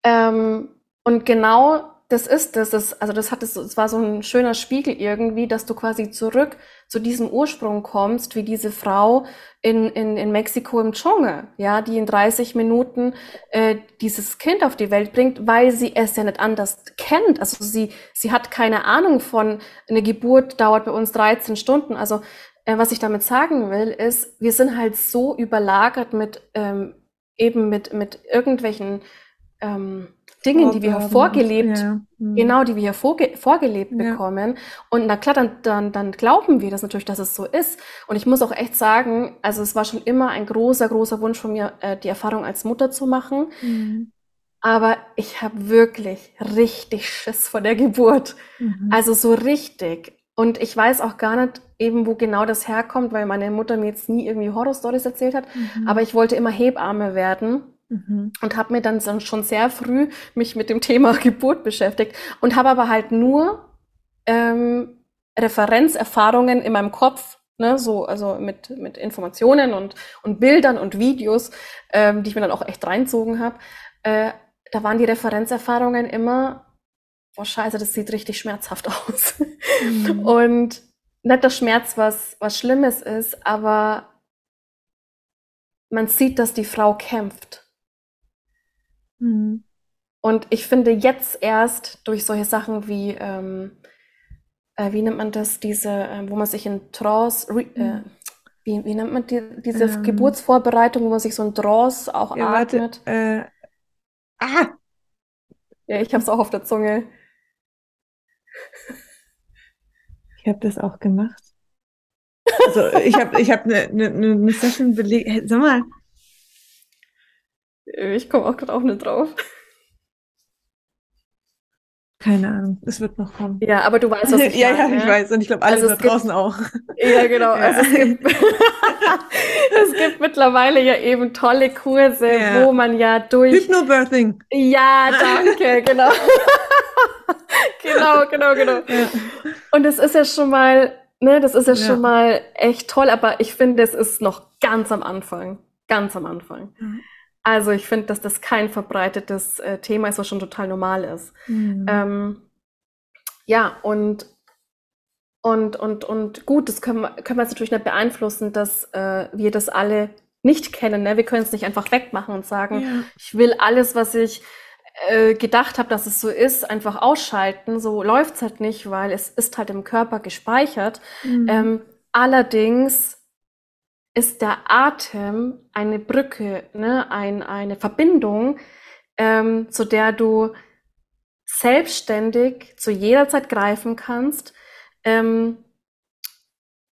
ähm, und genau das ist das, das also das hat es, es war so ein schöner Spiegel irgendwie, dass du quasi zurück zu diesem Ursprung kommst, wie diese Frau in, in, in Mexiko im Dschungel, ja, die in 30 Minuten äh, dieses Kind auf die Welt bringt, weil sie es ja nicht anders kennt. Also sie, sie hat keine Ahnung von, eine Geburt dauert bei uns 13 Stunden. Also äh, was ich damit sagen will, ist, wir sind halt so überlagert mit ähm, eben mit, mit irgendwelchen ähm, Dingen, die wir vorgelebt, ja. mhm. genau, die wir hier vorge vorgelebt ja. bekommen. Und na klar, dann, dann, dann glauben wir das natürlich, dass es so ist. Und ich muss auch echt sagen, also es war schon immer ein großer, großer Wunsch von mir, äh, die Erfahrung als Mutter zu machen. Mhm. Aber ich habe wirklich richtig Schiss vor der Geburt. Mhm. Also so richtig. Und ich weiß auch gar nicht eben, wo genau das herkommt, weil meine Mutter mir jetzt nie irgendwie Horrorstories erzählt hat. Mhm. Aber ich wollte immer Hebamme werden. Mhm. Und habe mir dann schon sehr früh mich mit dem Thema Geburt beschäftigt und habe aber halt nur ähm, Referenzerfahrungen in meinem Kopf, ne, so also mit mit Informationen und und Bildern und Videos, ähm, die ich mir dann auch echt reinzogen habe. Äh, da waren die Referenzerfahrungen immer, boah Scheiße, das sieht richtig schmerzhaft aus. Mhm. Und nicht das Schmerz was was Schlimmes ist, aber man sieht, dass die Frau kämpft Mhm. Und ich finde jetzt erst durch solche Sachen wie, ähm, äh, wie nennt man das, diese, äh, wo man sich in Trance, äh, mhm. wie, wie nennt man die, diese ähm. Geburtsvorbereitung, wo man sich so in Trance auch ja, atmet? Warte, äh, ah! Ja, ich habe es auch auf der Zunge. Ich habe das auch gemacht. Also ich habe ich hab eine ne, ne, ne Session belegt. Hey, sag mal, ich komme auch gerade auch nicht drauf. Keine Ahnung, es wird noch kommen. Ja, aber du weißt, was ich Ja, meine, ja, ich weiß. Und ich glaube, alle also da draußen auch. Ja, genau. Ja. Also es gibt, es gibt mittlerweile ja eben tolle Kurse, ja. wo man ja durch... Hypnobirthing. Ja, danke, genau. genau, genau, genau. Ja. Und es ist ja schon mal, ne, das ist ja, schon mal echt toll, aber ich finde, es ist noch ganz am Anfang. Ganz am Anfang. Mhm. Also ich finde, dass das kein verbreitetes äh, Thema ist, was schon total normal ist. Mhm. Ähm, ja, und, und, und, und gut, das können wir, können wir jetzt natürlich nicht beeinflussen, dass äh, wir das alle nicht kennen. Ne? Wir können es nicht einfach wegmachen und sagen, ja. ich will alles, was ich äh, gedacht habe, dass es so ist, einfach ausschalten. So läuft's halt nicht, weil es ist halt im Körper gespeichert. Mhm. Ähm, allerdings ist der Atem eine Brücke, ne, ein, eine Verbindung, ähm, zu der du selbstständig zu jeder Zeit greifen kannst ähm,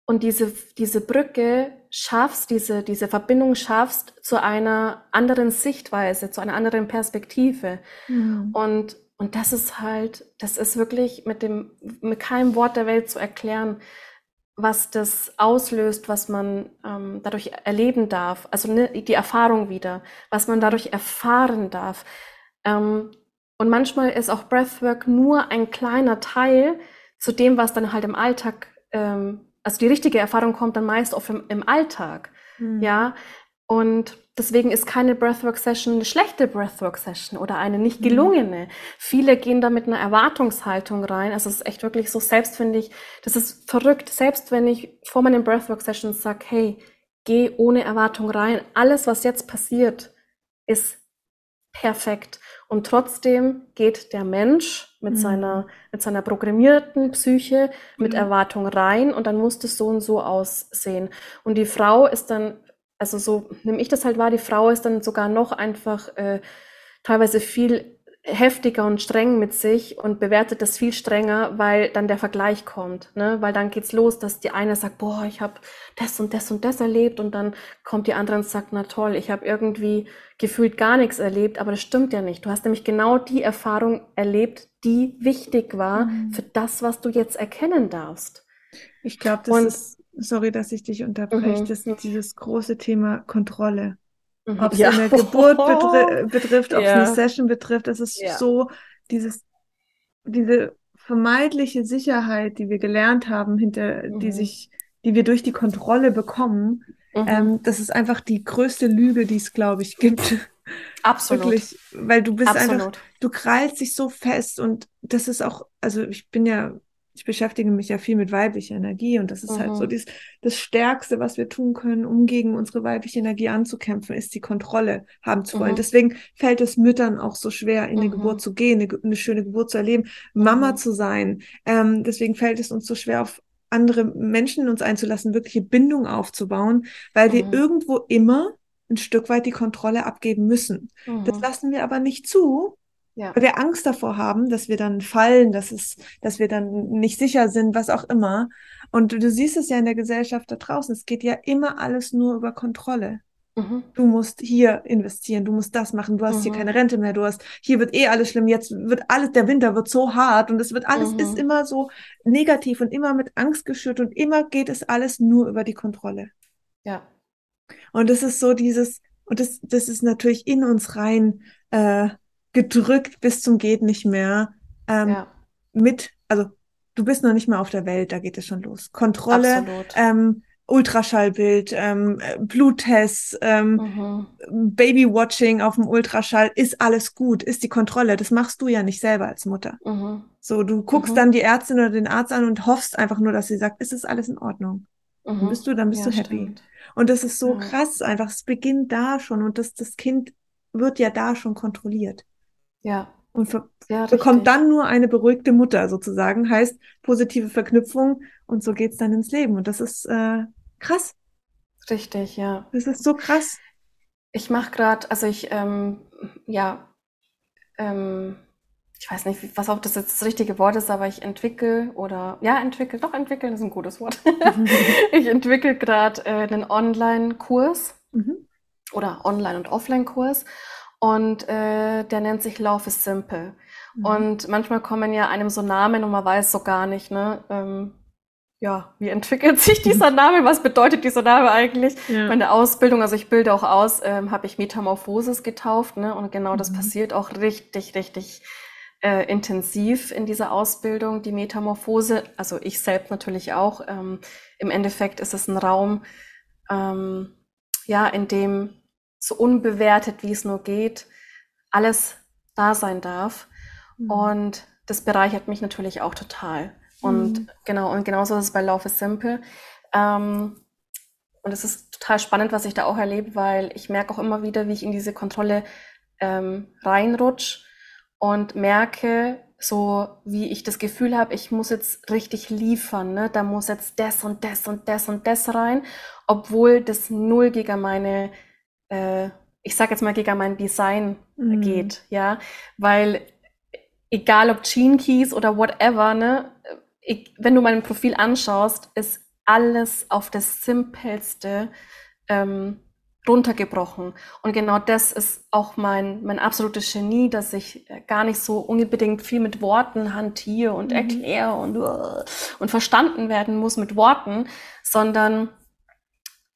und diese, diese Brücke schaffst, diese, diese Verbindung schaffst zu einer anderen Sichtweise, zu einer anderen Perspektive. Mhm. Und, und das ist halt, das ist wirklich mit dem, mit keinem Wort der Welt zu erklären was das auslöst, was man ähm, dadurch erleben darf, also ne, die Erfahrung wieder, was man dadurch erfahren darf. Ähm, und manchmal ist auch Breathwork nur ein kleiner Teil zu dem, was dann halt im Alltag, ähm, also die richtige Erfahrung kommt dann meist auch im, im Alltag, mhm. ja. Und Deswegen ist keine Breathwork-Session eine schlechte Breathwork-Session oder eine nicht mhm. gelungene. Mhm. Viele gehen da mit einer Erwartungshaltung rein. Also es ist echt wirklich so, selbst finde ich, das ist verrückt. Selbst wenn ich vor meinen Breathwork-Sessions sage, hey, geh ohne Erwartung rein. Alles, was jetzt passiert, ist perfekt. Und trotzdem geht der Mensch mit mhm. seiner, mit seiner programmierten Psyche, mit mhm. Erwartung rein und dann muss es so und so aussehen. Und die Frau ist dann, also so nehme ich das halt wahr, die Frau ist dann sogar noch einfach äh, teilweise viel heftiger und streng mit sich und bewertet das viel strenger, weil dann der Vergleich kommt, ne? Weil dann geht's los, dass die eine sagt, boah, ich habe das und das und das erlebt und dann kommt die andere und sagt, na toll, ich habe irgendwie gefühlt gar nichts erlebt, aber das stimmt ja nicht. Du hast nämlich genau die Erfahrung erlebt, die wichtig war mhm. für das, was du jetzt erkennen darfst. Ich glaube, das und, ist, sorry, dass ich dich unterbreche, mhm. das ist dieses große Thema Kontrolle. Mhm. Ob es ja. eine Geburt betri betrifft, ob es ja. eine Session betrifft, das ist ja. so dieses, diese vermeintliche Sicherheit, die wir gelernt haben, hinter, mhm. die sich, die wir durch die Kontrolle bekommen, mhm. ähm, das ist einfach die größte Lüge, die es, glaube ich, gibt. Absolut. Wirklich, weil du bist Absolut. einfach, du krallst dich so fest und das ist auch, also ich bin ja ich beschäftige mich ja viel mit weiblicher Energie und das ist mhm. halt so dies, das Stärkste, was wir tun können, um gegen unsere weibliche Energie anzukämpfen, ist die Kontrolle haben zu wollen. Mhm. Deswegen fällt es Müttern auch so schwer, in eine mhm. Geburt zu gehen, eine, eine, schöne Geburt zu erleben, Mama mhm. zu sein. Ähm, deswegen fällt es uns so schwer, auf andere Menschen uns einzulassen, wirkliche Bindung aufzubauen, weil wir mhm. irgendwo immer ein Stück weit die Kontrolle abgeben müssen. Das lassen wir aber nicht zu, ja. Weil wir Angst davor haben, dass wir dann fallen, dass es, dass wir dann nicht sicher sind, was auch immer. Und du, du siehst es ja in der Gesellschaft da draußen. Es geht ja immer alles nur über Kontrolle. Mhm. Du musst hier investieren, du musst das machen, du hast mhm. hier keine Rente mehr, du hast, hier wird eh alles schlimm, jetzt wird alles, der Winter wird so hart und es wird alles, mhm. ist immer so negativ und immer mit Angst geschürt und immer geht es alles nur über die Kontrolle. Ja. Und das ist so dieses, und das, das ist natürlich in uns rein, äh, gedrückt bis zum geht nicht mehr. Ähm, ja. Mit, also du bist noch nicht mehr auf der Welt, da geht es schon los. Kontrolle, ähm, Ultraschallbild, ähm, Bluttests, ähm, mhm. Babywatching auf dem Ultraschall, ist alles gut, ist die Kontrolle. Das machst du ja nicht selber als Mutter. Mhm. So, du guckst mhm. dann die Ärztin oder den Arzt an und hoffst einfach nur, dass sie sagt, ist es alles in Ordnung? Dann mhm. bist du, dann bist ja, du happy. Stimmt. Und das ist so krass einfach. Es beginnt da schon und das, das Kind wird ja da schon kontrolliert. Ja. Und ja, bekommt dann nur eine beruhigte Mutter sozusagen, heißt positive Verknüpfung und so geht's dann ins Leben. Und das ist äh, krass. Richtig, ja. Das ist so krass. Ich mache gerade, also ich, ähm, ja, ähm, ich weiß nicht, was auch das jetzt das richtige Wort ist, aber ich entwickle oder ja, entwickle, doch entwickeln ist ein gutes Wort. ich entwickle gerade äh, einen Online-Kurs mhm. oder Online- und Offline-Kurs und äh, der nennt sich Love is Simple. Mhm. Und manchmal kommen ja einem so Namen und man weiß so gar nicht, ne? Ähm, ja, wie entwickelt sich dieser Name? Was bedeutet dieser Name eigentlich? Ja. Meine Ausbildung, also ich bilde auch aus, ähm, habe ich Metamorphosis getauft, ne? Und genau das mhm. passiert auch richtig, richtig äh, intensiv in dieser Ausbildung, die Metamorphose. Also ich selbst natürlich auch. Ähm, Im Endeffekt ist es ein Raum, ähm, ja, in dem so unbewertet, wie es nur geht, alles da sein darf. Mhm. Und das bereichert mich natürlich auch total. Und mhm. genau, und genauso ist es bei Love is Simple. Ähm, und es ist total spannend, was ich da auch erlebe, weil ich merke auch immer wieder, wie ich in diese Kontrolle ähm, reinrutsch und merke, so wie ich das Gefühl habe, ich muss jetzt richtig liefern, ne? da muss jetzt das und das und das und das rein, obwohl das null gegen meine äh, ich sage jetzt mal, gegen mein Design mhm. geht, ja, weil egal ob Gene Keys oder whatever, ne, ich, wenn du mein Profil anschaust, ist alles auf das Simpelste ähm, runtergebrochen. Und genau das ist auch mein, mein absolutes Genie, dass ich gar nicht so unbedingt viel mit Worten hantiere und mhm. erkläre und, uh, und verstanden werden muss mit Worten, sondern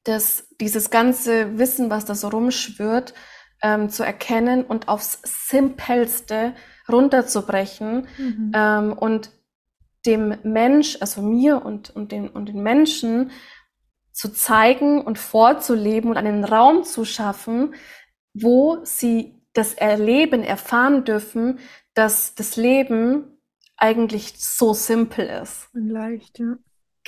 das, dieses ganze Wissen, was da so rumschwirrt, ähm, zu erkennen und aufs Simpelste runterzubrechen mhm. ähm, und dem Mensch, also mir und, und, den, und den Menschen zu zeigen und vorzuleben und einen Raum zu schaffen, wo sie das Erleben erfahren dürfen, dass das Leben eigentlich so simpel ist. Und leicht, ja.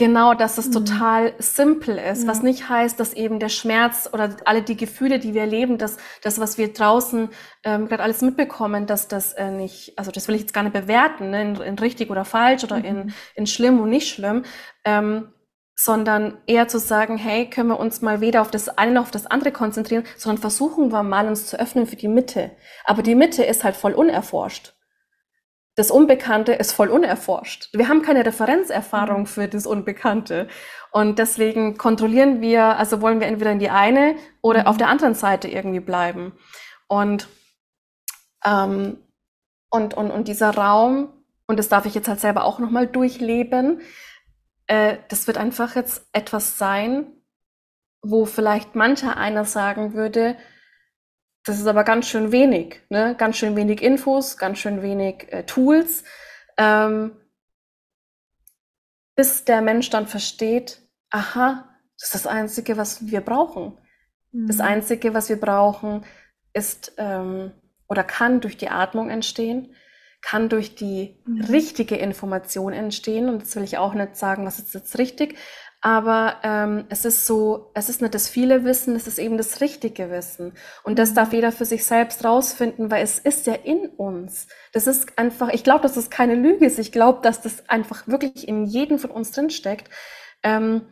Genau, dass es mhm. total simpel ist, ja. was nicht heißt, dass eben der Schmerz oder alle die Gefühle, die wir erleben, dass das, was wir draußen ähm, gerade alles mitbekommen, dass das äh, nicht, also das will ich jetzt gar nicht bewerten, ne, in, in richtig oder falsch oder mhm. in, in schlimm und nicht schlimm, ähm, sondern eher zu sagen, hey, können wir uns mal weder auf das eine noch auf das andere konzentrieren, sondern versuchen wir mal uns zu öffnen für die Mitte. Aber die Mitte ist halt voll unerforscht das Unbekannte ist voll unerforscht. Wir haben keine Referenzerfahrung für das Unbekannte. Und deswegen kontrollieren wir, also wollen wir entweder in die eine oder auf der anderen Seite irgendwie bleiben. Und, ähm, und, und, und dieser Raum, und das darf ich jetzt halt selber auch nochmal durchleben, äh, das wird einfach jetzt etwas sein, wo vielleicht mancher einer sagen würde, das ist aber ganz schön wenig, ne? Ganz schön wenig Infos, ganz schön wenig äh, Tools, ähm, bis der Mensch dann versteht, aha, das ist das Einzige, was wir brauchen. Mhm. Das Einzige, was wir brauchen, ist ähm, oder kann durch die Atmung entstehen, kann durch die mhm. richtige Information entstehen. Und das will ich auch nicht sagen, was ist jetzt richtig, aber ähm, es ist so, es ist nicht das viele Wissen, es ist eben das richtige Wissen. Und das darf jeder für sich selbst rausfinden, weil es ist ja in uns. Das ist einfach, ich glaube, dass das keine Lüge ist. Ich glaube, dass das einfach wirklich in jedem von uns drinsteckt. Ähm,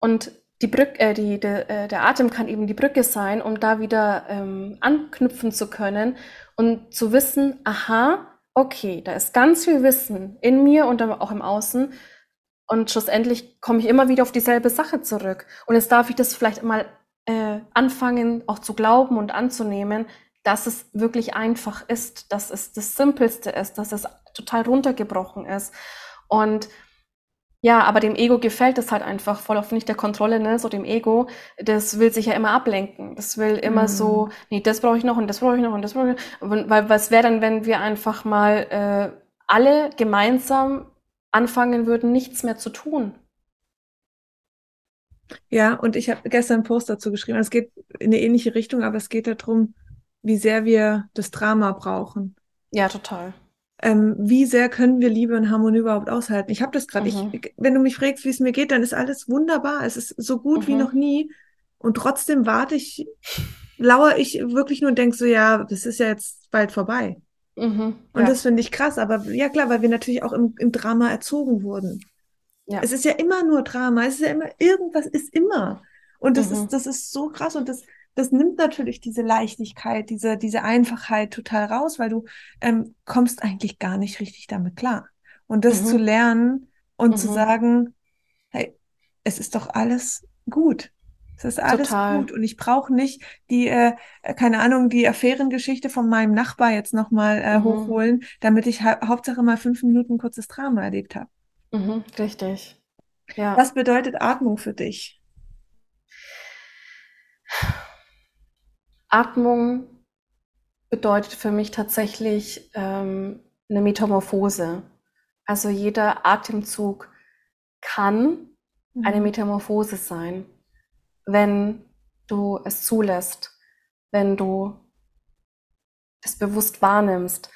und die Brücke, äh, die, de, äh, der Atem kann eben die Brücke sein, um da wieder ähm, anknüpfen zu können und zu wissen, aha, okay, da ist ganz viel Wissen in mir und auch im Außen und schlussendlich komme ich immer wieder auf dieselbe Sache zurück. Und jetzt darf ich das vielleicht mal äh, anfangen, auch zu glauben und anzunehmen, dass es wirklich einfach ist, dass es das Simpelste ist, dass es total runtergebrochen ist. Und ja, aber dem Ego gefällt es halt einfach voll auf nicht der Kontrolle, ne? So dem Ego, das will sich ja immer ablenken. Das will immer mm. so, nee, das brauche ich noch und das brauche ich noch und das brauche ich noch. Weil was wäre dann, wenn wir einfach mal äh, alle gemeinsam anfangen würden, nichts mehr zu tun. Ja, und ich habe gestern einen Post dazu geschrieben. Es geht in eine ähnliche Richtung, aber es geht darum, wie sehr wir das Drama brauchen. Ja, total. Ähm, wie sehr können wir Liebe und Harmonie überhaupt aushalten? Ich habe das gerade. Mhm. wenn du mich fragst, wie es mir geht, dann ist alles wunderbar. Es ist so gut mhm. wie noch nie. Und trotzdem warte ich, lauere ich wirklich nur und denke so, ja, das ist ja jetzt bald vorbei. Mhm, und ja. das finde ich krass, aber ja klar, weil wir natürlich auch im, im Drama erzogen wurden. Ja. Es ist ja immer nur Drama, es ist ja immer, irgendwas ist immer. Und das mhm. ist, das ist so krass und das, das nimmt natürlich diese Leichtigkeit, diese, diese Einfachheit total raus, weil du ähm, kommst eigentlich gar nicht richtig damit klar. Und das mhm. zu lernen und zu mhm. sagen, hey, es ist doch alles gut. Es ist alles Total. gut und ich brauche nicht die, äh, keine Ahnung, die Affärengeschichte von meinem Nachbar jetzt nochmal äh, mhm. hochholen, damit ich ha Hauptsache mal fünf Minuten kurzes Drama erlebt habe. Mhm, richtig. Ja. Was bedeutet Atmung für dich? Atmung bedeutet für mich tatsächlich ähm, eine Metamorphose. Also jeder Atemzug kann mhm. eine Metamorphose sein wenn du es zulässt, wenn du es bewusst wahrnimmst.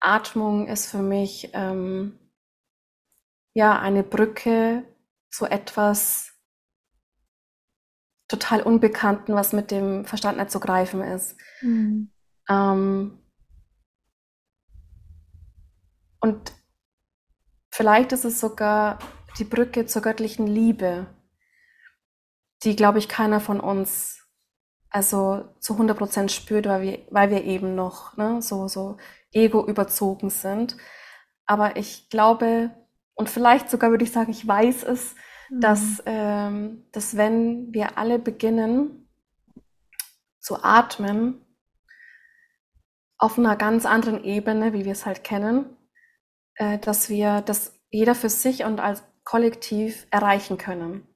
Atmung ist für mich ähm, ja eine Brücke zu etwas total Unbekannten, was mit dem Verstand nicht zu greifen ist. Mhm. Ähm, und vielleicht ist es sogar die Brücke zur göttlichen Liebe, die, glaube ich, keiner von uns also zu 100 Prozent spürt, weil wir, weil wir eben noch ne, so, so ego überzogen sind. Aber ich glaube, und vielleicht sogar würde ich sagen, ich weiß es, mhm. dass, ähm, dass wenn wir alle beginnen zu atmen, auf einer ganz anderen Ebene, wie wir es halt kennen, äh, dass wir das jeder für sich und als Kollektiv erreichen können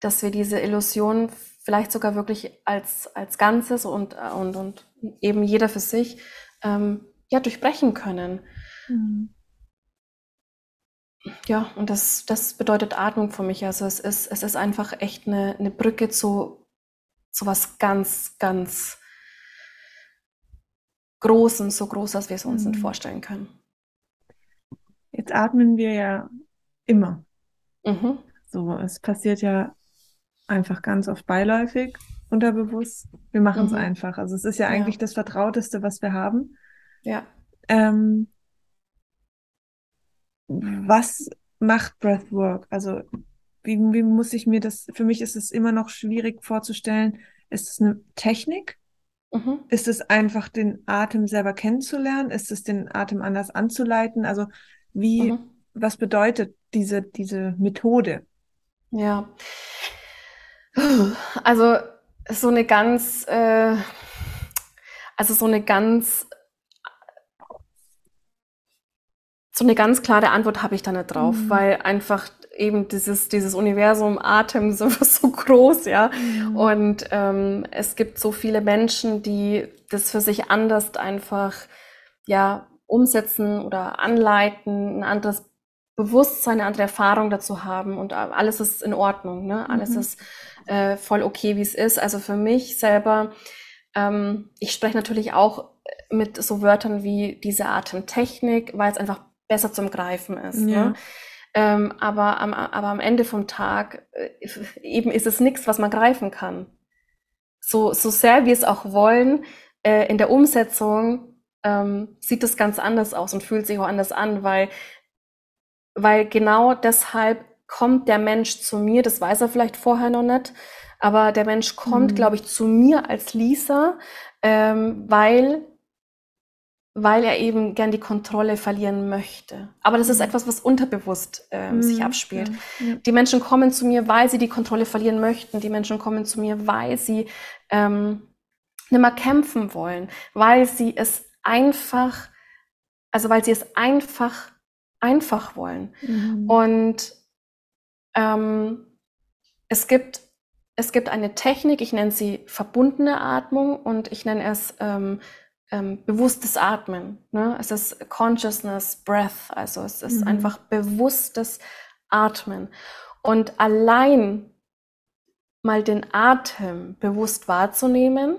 dass wir diese Illusion vielleicht sogar wirklich als, als Ganzes und, und, und eben jeder für sich ähm, ja, durchbrechen können. Mhm. Ja, und das, das bedeutet Atmung für mich. Also es ist, es ist einfach echt eine, eine Brücke zu, zu was ganz, ganz Großem, so groß, als wir es uns mhm. nicht vorstellen können. Jetzt atmen wir ja immer. Mhm. So, es passiert ja einfach ganz oft beiläufig, unterbewusst. Wir machen es Mhm. einfach. Also es ist ja Ja. eigentlich das Vertrauteste, was wir haben. Ja. Ähm, was macht Breathwork? Also wie, wie muss ich mir das, für mich ist es immer noch schwierig vorzustellen, ist es eine Technik? Mhm. Ist es einfach den Atem selber kennenzulernen? Ist es den Atem anders anzuleiten? Also wie, Mhm. was bedeutet diese, diese Methode? Ja. Also so eine ganz, äh, also so eine ganz, so eine ganz klare Antwort habe ich da nicht drauf, Mhm. weil einfach eben dieses, dieses Universum Atem so, so groß, ja. Mhm. Und ähm, es gibt so viele Menschen, die das für sich anders einfach ja umsetzen oder anleiten, ein anderes Bewusstsein, eine andere Erfahrung dazu haben und alles ist in Ordnung, ne? Alles Mhm. ist äh, voll okay, wie es ist. Also für mich selber, ähm, ich spreche natürlich auch mit so Wörtern wie diese Atemtechnik, weil es einfach besser zum Greifen ist. Ja. Ne? Ähm, aber, am, aber am Ende vom Tag äh, eben ist es nichts, was man greifen kann. So, so sehr wir es auch wollen, äh, in der Umsetzung ähm, sieht es ganz anders aus und fühlt sich auch anders an, weil, weil genau deshalb kommt der Mensch zu mir, das weiß er vielleicht vorher noch nicht, aber der Mensch kommt, Mhm. glaube ich, zu mir als Lisa, ähm, weil weil er eben gern die Kontrolle verlieren möchte. Aber das ist Mhm. etwas, was unterbewusst ähm, sich abspielt. Ja, ja. Die Menschen kommen zu mir, weil sie die Kontrolle verlieren möchten. Die Menschen kommen zu mir, weil sie ähm, nicht mehr kämpfen wollen, weil sie es einfach, also weil sie es einfach, einfach wollen. Mhm. Und ähm, es gibt, es gibt eine Technik, ich nenne sie verbundene Atmung und ich nenne es ähm, ähm, bewusstes Atmen. Ne? Es ist Consciousness, Breath, also es ist Mhm. einfach bewusstes Atmen. Und allein mal den Atem bewusst wahrzunehmen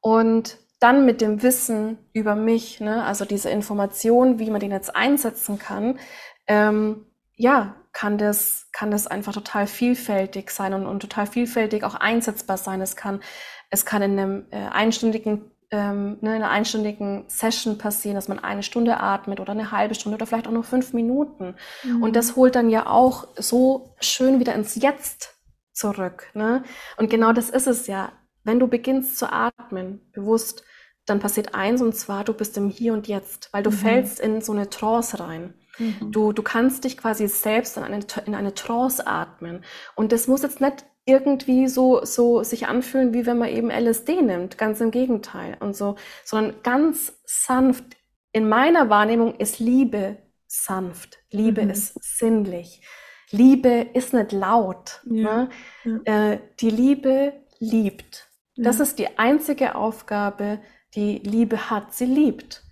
und dann mit dem Wissen über mich, ne, also diese Information, wie man den jetzt einsetzen kann, ähm, ja, kann das, kann das einfach total vielfältig sein und, und total vielfältig auch einsetzbar sein. Es kann, es kann in einem äh, einstündigen, ähm, ne, in einer einstündigen Session passieren, dass man eine Stunde atmet oder eine halbe Stunde oder vielleicht auch nur fünf Minuten. Mhm. Und das holt dann ja auch so schön wieder ins Jetzt zurück. Ne? Und genau das ist es ja. Wenn du beginnst zu atmen, bewusst, dann passiert eins und zwar, du bist im Hier und Jetzt, weil du Mhm. fällst in so eine Trance rein. Mhm. Du, du kannst dich quasi selbst in eine, in eine Trance atmen. Und das muss jetzt nicht irgendwie so, so sich anfühlen, wie wenn man eben LSD nimmt. Ganz im Gegenteil. Und so, sondern ganz sanft. In meiner Wahrnehmung ist Liebe sanft. Liebe Mhm. ist sinnlich. Liebe ist nicht laut. Ja, Ne? Äh, die Liebe liebt. Das Ja. ist die einzige Aufgabe, die Liebe hat. Sie liebt.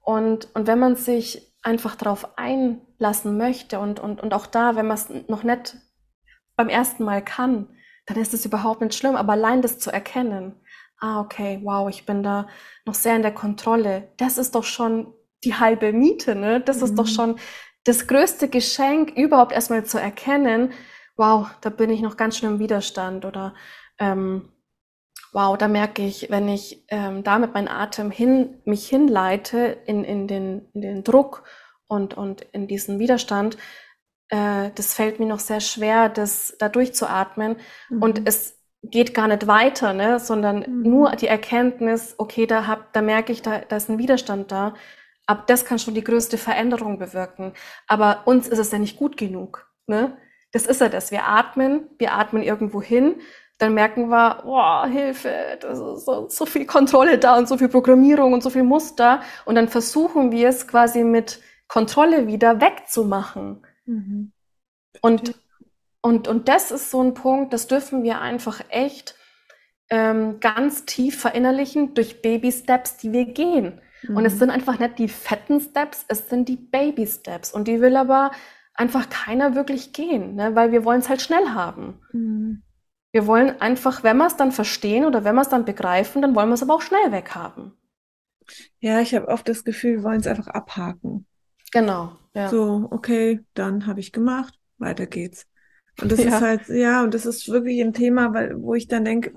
Und, und wenn man sich einfach darauf einlassen möchte und, und, und auch da, wenn man es noch nicht beim ersten Mal kann, dann ist es überhaupt nicht schlimm. Aber allein das zu erkennen, ah, okay, wow, ich bin da noch sehr in der Kontrolle, das ist doch schon die halbe Miete, ne? Das ist doch Mhm. schon das größte Geschenk, überhaupt erstmal zu erkennen, wow, da bin ich noch ganz schön im Widerstand oder ähm, wow, da merke ich, wenn ich ähm, da mit meinem Atem hin, mich hinleite in, in, den, in den Druck und, und in diesen Widerstand, äh, das fällt mir noch sehr schwer, das da durchzuatmen. Und Mhm. es geht gar nicht weiter, ne? sondern Mhm. nur die Erkenntnis, okay, da, hab, da merke ich, da, da ist ein Widerstand da. Ab das kann schon die größte Veränderung bewirken. Aber uns ist es ja nicht gut genug. Ne? Das ist ja das. Wir atmen, wir atmen irgendwo hin, dann merken wir, oh, Hilfe, das ist so, so viel Kontrolle da und so viel Programmierung und so viel Muster. Und dann versuchen wir es quasi mit Kontrolle wieder wegzumachen. Mhm. Und, und, und das ist so ein Punkt, das dürfen wir einfach echt ähm, ganz tief verinnerlichen durch Baby-Steps, die wir gehen. Und es Mhm. sind einfach nicht die fetten Steps, es sind die Baby-Steps. Und die will aber einfach keiner wirklich gehen, ne? weil wir wollen es halt schnell haben. Mhm. Wir wollen einfach, wenn wir es dann verstehen oder wenn wir es dann begreifen, dann wollen wir es aber auch schnell weghaben. Ja, ich habe oft das Gefühl, wir wollen es einfach abhaken. Genau, ja. So, okay, dann habe ich gemacht, weiter geht's. Und das ja. ist halt, ja, und das ist wirklich ein Thema, weil, wo ich dann denke,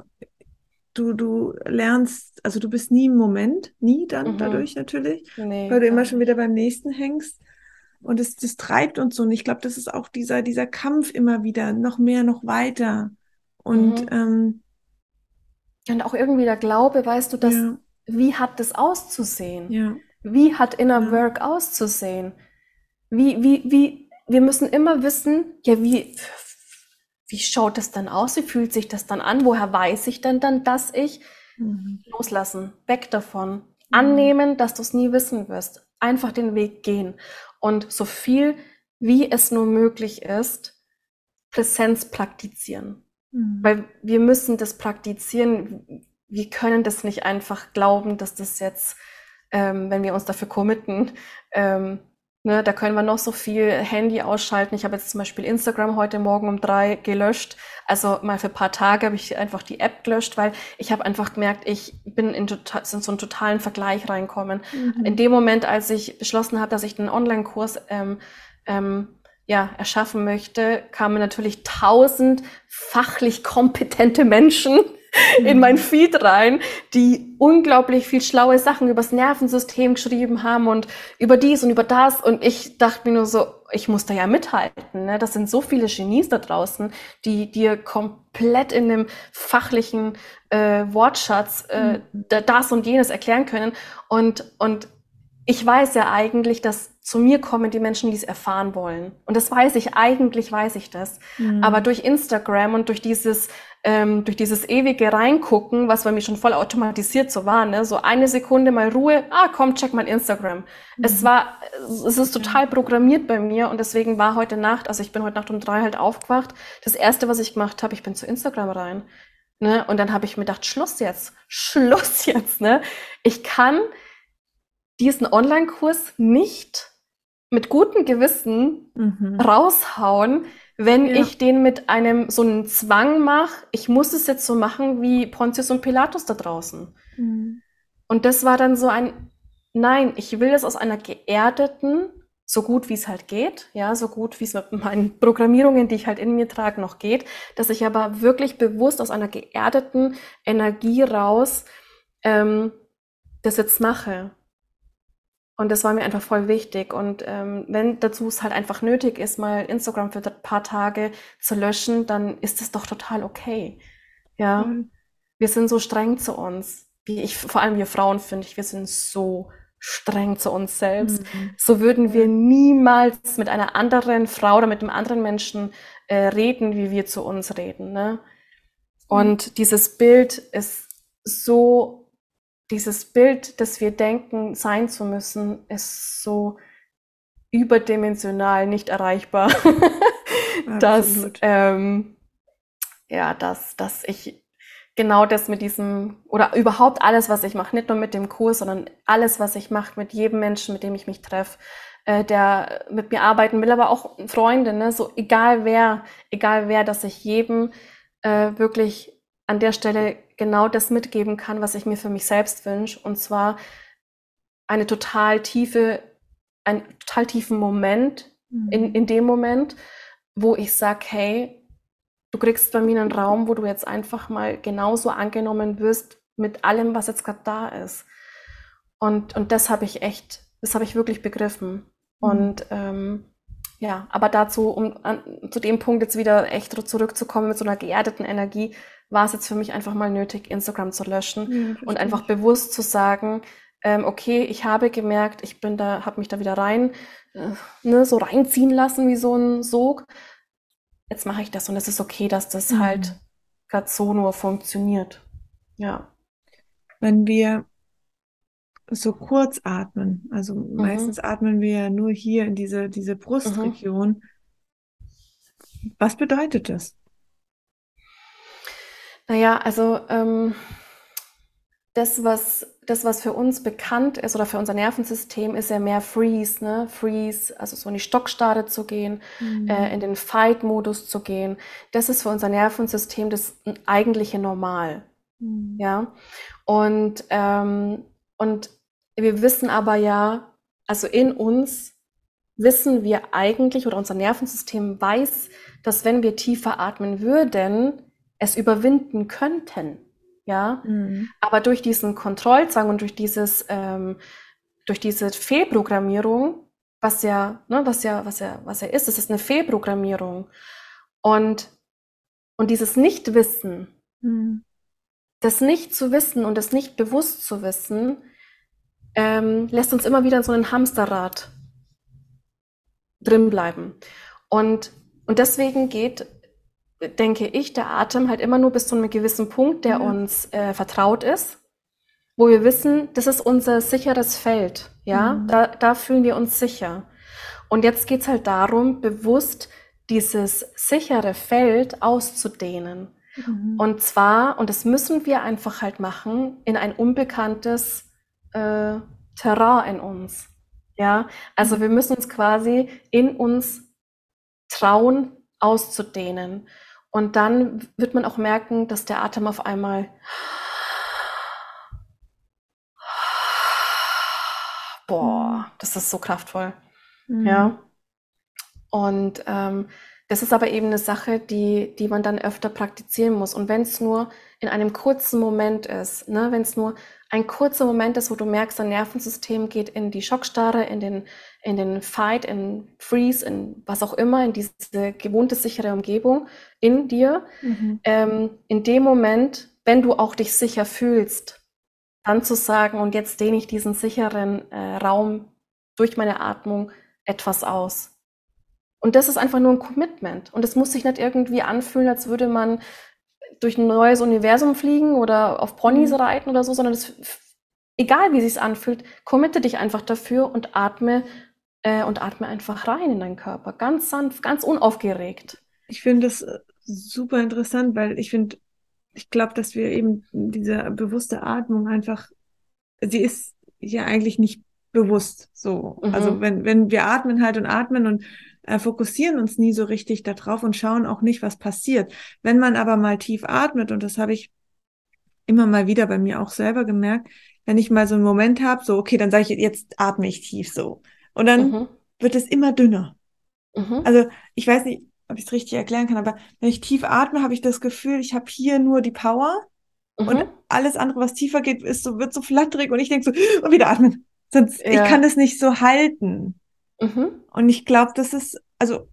du, du lernst, also du bist nie im Moment, nie dann mhm. dadurch natürlich, nee, weil du immer schon wieder beim nächsten hängst. Und es, das treibt uns so. Und ich glaube, das ist auch dieser, dieser Kampf immer wieder, noch mehr, noch weiter. Und, mhm. ähm, und auch irgendwie der Glaube, weißt du, dass, ja. wie hat das auszusehen? Ja. Wie hat Inner. Work auszusehen? Wie, wie, wie, wir müssen immer wissen, ja, wie, wie schaut das dann aus? Wie fühlt sich das dann an? Woher weiß ich denn dann, dass ich mhm. loslassen, weg davon, mhm. annehmen, dass du es nie wissen wirst, einfach den Weg gehen und so viel wie es nur möglich ist, Präsenz praktizieren. Mhm. Weil wir müssen das praktizieren. Wir können das nicht einfach glauben, dass das jetzt, ähm, wenn wir uns dafür committen, ähm, Ne, da können wir noch so viel Handy ausschalten. Ich habe jetzt zum Beispiel Instagram heute Morgen um drei gelöscht. Also mal für ein paar Tage habe ich einfach die App gelöscht, weil ich habe einfach gemerkt, ich bin in, total, in so einen totalen Vergleich reinkommen. Mhm. In dem Moment, als ich beschlossen habe, dass ich einen Online-Kurs ähm, ähm, ja, erschaffen möchte, kamen natürlich tausend fachlich kompetente Menschen in mein Feed rein, die unglaublich viel schlaue Sachen übers Nervensystem geschrieben haben und über dies und über das. Und ich dachte mir nur so, ich muss da ja mithalten. Ne? Das sind so viele Genies da draußen, die dir komplett in dem fachlichen äh, Wortschatz äh, mhm. das und jenes erklären können. Und, und ich weiß ja eigentlich, dass zu mir kommen die Menschen, die es erfahren wollen. Und das weiß ich, eigentlich weiß ich das. Mhm. Aber durch Instagram und durch dieses, ähm, durch dieses ewige Reingucken, was bei mir schon voll automatisiert so war, ne, so eine Sekunde mal Ruhe, ah, komm, check mal Instagram. Mhm. Es war, es ist total programmiert bei mir und deswegen war heute Nacht, also ich bin heute Nacht um drei halt aufgewacht. Das erste, was ich gemacht habe, ich bin zu Instagram rein. Ne? Und dann habe ich mir gedacht, Schluss jetzt, Schluss jetzt, ne? Ich kann diesen Online-Kurs nicht mit gutem Gewissen mhm. raushauen, wenn ja. ich den mit einem so einen Zwang mache, ich muss es jetzt so machen wie Pontius und Pilatus da draußen. Mhm. Und das war dann so ein, nein, ich will das aus einer geerdeten, so gut wie es halt geht, ja, so gut wie es mit meinen Programmierungen, die ich halt in mir trage, noch geht, dass ich aber wirklich bewusst aus einer geerdeten Energie raus ähm, das jetzt mache. Und das war mir einfach voll wichtig. Und ähm, wenn dazu es halt einfach nötig ist, mal Instagram für ein paar Tage zu löschen, dann ist es doch total okay. Ja. Mhm. Wir sind so streng zu uns. Wie ich, vor allem wir Frauen finde ich, wir sind so streng zu uns selbst. Mhm. So würden wir niemals mit einer anderen Frau oder mit einem anderen Menschen äh, reden, wie wir zu uns reden. Ne? Und dieses Bild ist so dieses Bild, das wir denken, sein zu müssen, ist so überdimensional nicht erreichbar, dass, ähm, ja, dass, dass ich genau das mit diesem oder überhaupt alles, was ich mache, nicht nur mit dem Kurs, sondern alles, was ich mache mit jedem Menschen, mit dem ich mich treffe, äh, der mit mir arbeiten will, aber auch Freunde, ne? so egal wer, egal wer, dass ich jedem äh, wirklich an der Stelle genau das mitgeben kann, was ich mir für mich selbst wünsche. Und zwar eine total tiefe, einen total tiefen Moment mhm. in, in dem Moment, wo ich sage, hey, du kriegst bei mir einen Raum, wo du jetzt einfach mal genauso angenommen wirst mit allem, was jetzt gerade da ist. Und, und das habe ich echt, das habe ich wirklich begriffen. Mhm. Und ähm, ja, aber dazu, um an, zu dem Punkt jetzt wieder echt zurückzukommen mit so einer geerdeten Energie, war es jetzt für mich einfach mal nötig, Instagram zu löschen ja, und einfach bewusst zu sagen, ähm, okay, ich habe gemerkt, ich bin da, habe mich da wieder rein, äh, ne, so reinziehen lassen wie so ein Sog. Jetzt mache ich das und es ist okay, dass das mhm. halt gerade so nur funktioniert. Ja. Wenn wir so kurz atmen. Also mhm. meistens atmen wir ja nur hier in diese, diese Brustregion. Mhm. Was bedeutet das? Naja, also ähm, das, was, das, was für uns bekannt ist oder für unser Nervensystem, ist ja mehr Freeze, ne? Freeze, also so in die Stockstarre zu gehen, mhm. äh, in den Fight-Modus zu gehen. Das ist für unser Nervensystem das eigentliche Normal. Mhm. Ja. Und ähm, und wir wissen aber ja, also in uns wissen wir eigentlich oder unser Nervensystem weiß, dass wenn wir tiefer atmen würden, es überwinden könnten. Ja, mhm. aber durch diesen Kontrollzwang und durch dieses, ähm, durch diese Fehlprogrammierung, was ja, ne, was ja, was ja, was ja ist, es ist eine Fehlprogrammierung. Und, und dieses Nichtwissen, mhm. das nicht zu wissen und das nicht bewusst zu wissen, ähm, lässt uns immer wieder in so ein Hamsterrad drin bleiben. Und, und deswegen geht, denke ich, der Atem halt immer nur bis zu einem gewissen Punkt, der ja. uns äh, vertraut ist, wo wir wissen, das ist unser sicheres Feld. Ja, mhm. da, da fühlen wir uns sicher. Und jetzt geht's halt darum, bewusst dieses sichere Feld auszudehnen. Mhm. Und zwar, und das müssen wir einfach halt machen, in ein unbekanntes äh, Terrain in uns. Ja, also mhm. wir müssen uns quasi in uns trauen, auszudehnen. Und dann wird man auch merken, dass der Atem auf einmal boah, mhm. das ist so kraftvoll. Mhm. Ja. Und ähm, das ist aber eben eine Sache, die, die man dann öfter praktizieren muss. Und wenn es nur in einem kurzen Moment ist, ne, wenn es nur ein kurzer Moment ist, wo du merkst, dein Nervensystem geht in die Schockstarre, in den, in den Fight, in Freeze, in was auch immer, in diese gewohnte, sichere Umgebung in dir. Mhm. Ähm, in dem Moment, wenn du auch dich sicher fühlst, dann zu sagen, und jetzt dehne ich diesen sicheren äh, Raum durch meine Atmung etwas aus. Und das ist einfach nur ein Commitment. Und es muss sich nicht irgendwie anfühlen, als würde man durch ein neues Universum fliegen oder auf Ponys mhm. reiten oder so, sondern es, egal wie es sich anfühlt, committe dich einfach dafür und atme äh, und atme einfach rein in deinen Körper. Ganz sanft, ganz unaufgeregt. Ich finde das äh, super interessant, weil ich finde, ich glaube, dass wir eben diese bewusste Atmung einfach, sie ist ja eigentlich nicht bewusst so. Also mhm. Also wenn, wenn wir atmen halt und atmen und äh, fokussieren uns nie so richtig darauf und schauen auch nicht, was passiert. Wenn man aber mal tief atmet, und das habe ich immer mal wieder bei mir auch selber gemerkt, wenn ich mal so einen Moment habe, so, okay, dann sage ich, jetzt atme ich tief so. Und dann mhm. wird es immer dünner. Mhm. Also ich weiß nicht, ob ich es richtig erklären kann, aber wenn ich tief atme, habe ich das Gefühl, ich habe hier nur die Power mhm. und alles andere, was tiefer geht, ist so, wird so flatterig und ich denke so, und wieder atmen. Sonst, ja. ich kann das nicht so halten. Mhm. Und ich glaube, das ist, also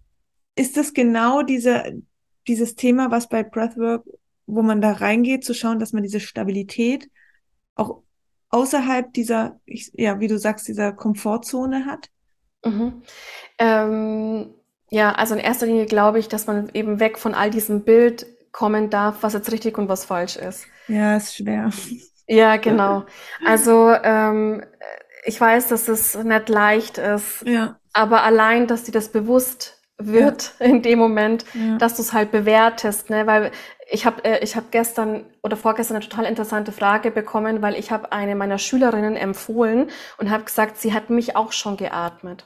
ist das genau diese, dieses Thema, was bei Breathwork, wo man da reingeht, zu schauen, dass man diese Stabilität auch außerhalb dieser, ich, ja, wie du sagst, dieser Komfortzone hat? Mhm. Ähm, ja, also in erster Linie glaube ich, dass man eben weg von all diesem Bild kommen darf, was jetzt richtig und was falsch ist. Ja, ist schwer. Ja, genau. Also ähm, ich weiß, dass es nicht leicht ist, ja. aber allein, dass dir das bewusst wird ja. in dem Moment, ja. dass du es halt bewertest, ne? Weil ich habe äh, ich habe gestern oder vorgestern eine total interessante Frage bekommen, weil ich habe eine meiner Schülerinnen empfohlen und habe gesagt, sie hat mich auch schon geatmet.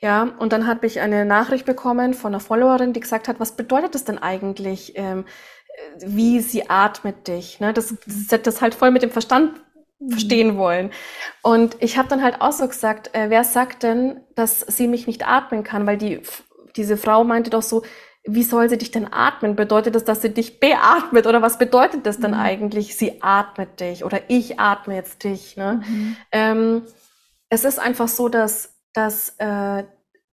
Ja, und dann habe ich eine Nachricht bekommen von einer Followerin, die gesagt hat, was bedeutet das denn eigentlich, ähm, wie sie atmet dich? Ne? Das, das, das halt voll mit dem Verstand verstehen wollen. Und ich habe dann halt auch so gesagt, äh, wer sagt denn, dass sie mich nicht atmen kann? Weil die, diese Frau meinte doch so, wie soll sie dich denn atmen? Bedeutet das, dass sie dich beatmet? Oder was bedeutet das denn mhm. eigentlich? Sie atmet dich oder ich atme jetzt dich. Ne? Mhm. Ähm, es ist einfach so, dass, dass äh,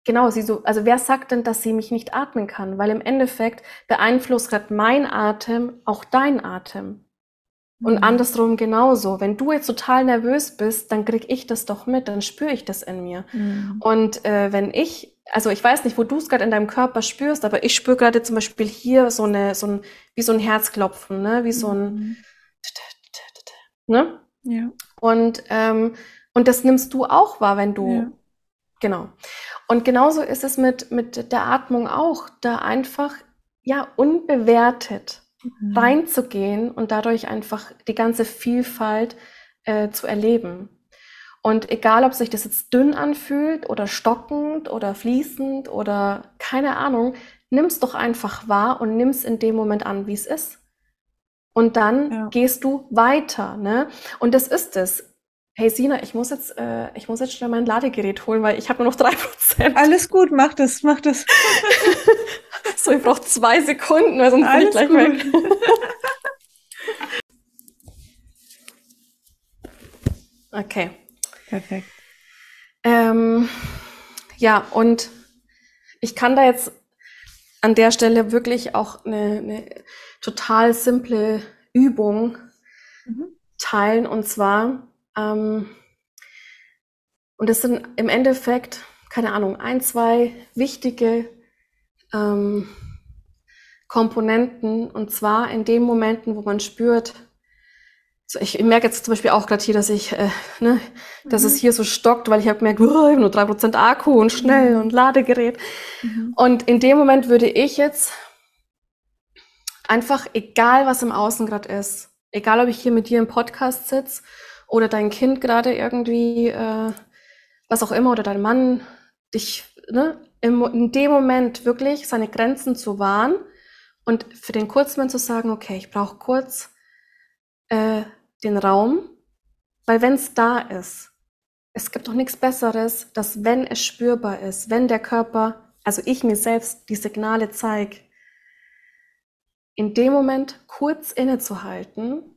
genau sie so, also wer sagt denn, dass sie mich nicht atmen kann? Weil im Endeffekt beeinflusst gerade mein Atem auch dein Atem. Und mhm. andersrum genauso. Wenn du jetzt total nervös bist, dann krieg ich das doch mit, dann spüre ich das in mir. Mhm. Und äh, wenn ich, also ich weiß nicht, wo du es gerade in deinem Körper spürst, aber ich spüre gerade zum Beispiel hier so eine, so ein, wie so ein Herzklopfen, ne, wie so ein, mhm. ne? Ja. Und ähm, und das nimmst du auch wahr, wenn du, ja. genau. Und genauso ist es mit mit der Atmung auch, da einfach ja unbewertet mhm. reinzugehen und dadurch einfach die ganze Vielfalt äh, zu erleben. Und egal, ob sich das jetzt dünn anfühlt oder stockend oder fließend oder keine Ahnung, nimm's doch einfach wahr und nimm's in dem Moment an, wie es ist. Und dann ja. gehst du weiter, ne? Und das ist es. Hey Sina, ich muss jetzt, äh, ich muss jetzt schnell mein Ladegerät holen, weil ich habe nur noch drei Prozent. Alles gut, mach das, mach das. so, ich brauche zwei Sekunden, weil sonst Alles bin ich gleich gut. weg. okay. Perfekt. Ähm, ja, und ich kann da jetzt an der Stelle wirklich auch eine, eine total simple Übung mhm. teilen. Und zwar, ähm, und das sind im Endeffekt, keine Ahnung, ein, zwei wichtige ähm, Komponenten. Und zwar in den Momenten, wo man spürt, so ich, ich merke jetzt zum Beispiel auch gerade hier, dass ich, äh, ne, dass mhm. es hier so stockt, weil ich habe gemerkt, oh, ich habe nur drei Prozent Akku und schnell mhm. und Ladegerät. Mhm. Und in dem Moment würde ich jetzt einfach, egal was im Außen gerade ist, egal ob ich hier mit dir im Podcast sitze oder dein Kind gerade irgendwie, äh, was auch immer, oder dein Mann, dich, ne, im, in dem Moment wirklich seine Grenzen zu wahren und für den Kurzmann zu sagen, okay, ich brauche kurz äh, den Raum, weil wenn es da ist, es gibt doch nichts Besseres, dass wenn es spürbar ist, wenn der Körper, also ich mir selbst die Signale zeige, in dem Moment kurz innezuhalten,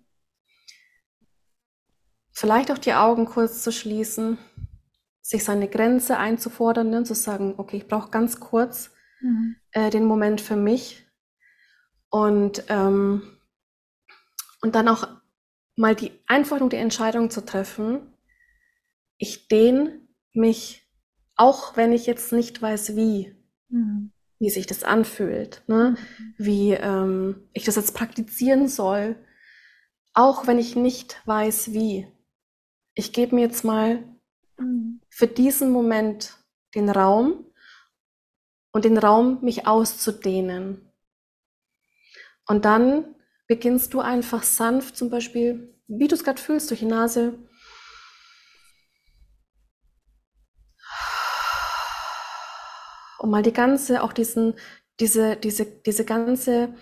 vielleicht auch die Augen kurz zu schließen, sich seine Grenze einzufordern und zu sagen, okay, ich brauche ganz kurz mhm. äh, den Moment für mich und ähm, und dann auch mal die einfach nur die Entscheidung zu treffen, ich dehne mich, auch wenn ich jetzt nicht weiß, wie, mhm. wie sich das anfühlt, ne? Mhm. wie ähm, ich das jetzt praktizieren soll, auch wenn ich nicht weiß, wie. Ich gebe mir jetzt mal mhm. für diesen Moment den Raum und den Raum, mich auszudehnen. Und dann beginnst du einfach sanft zum Beispiel, wie du es gerade fühlst, durch die Nase. Und mal die ganze, auch diesen, diese, diese, diese ganze,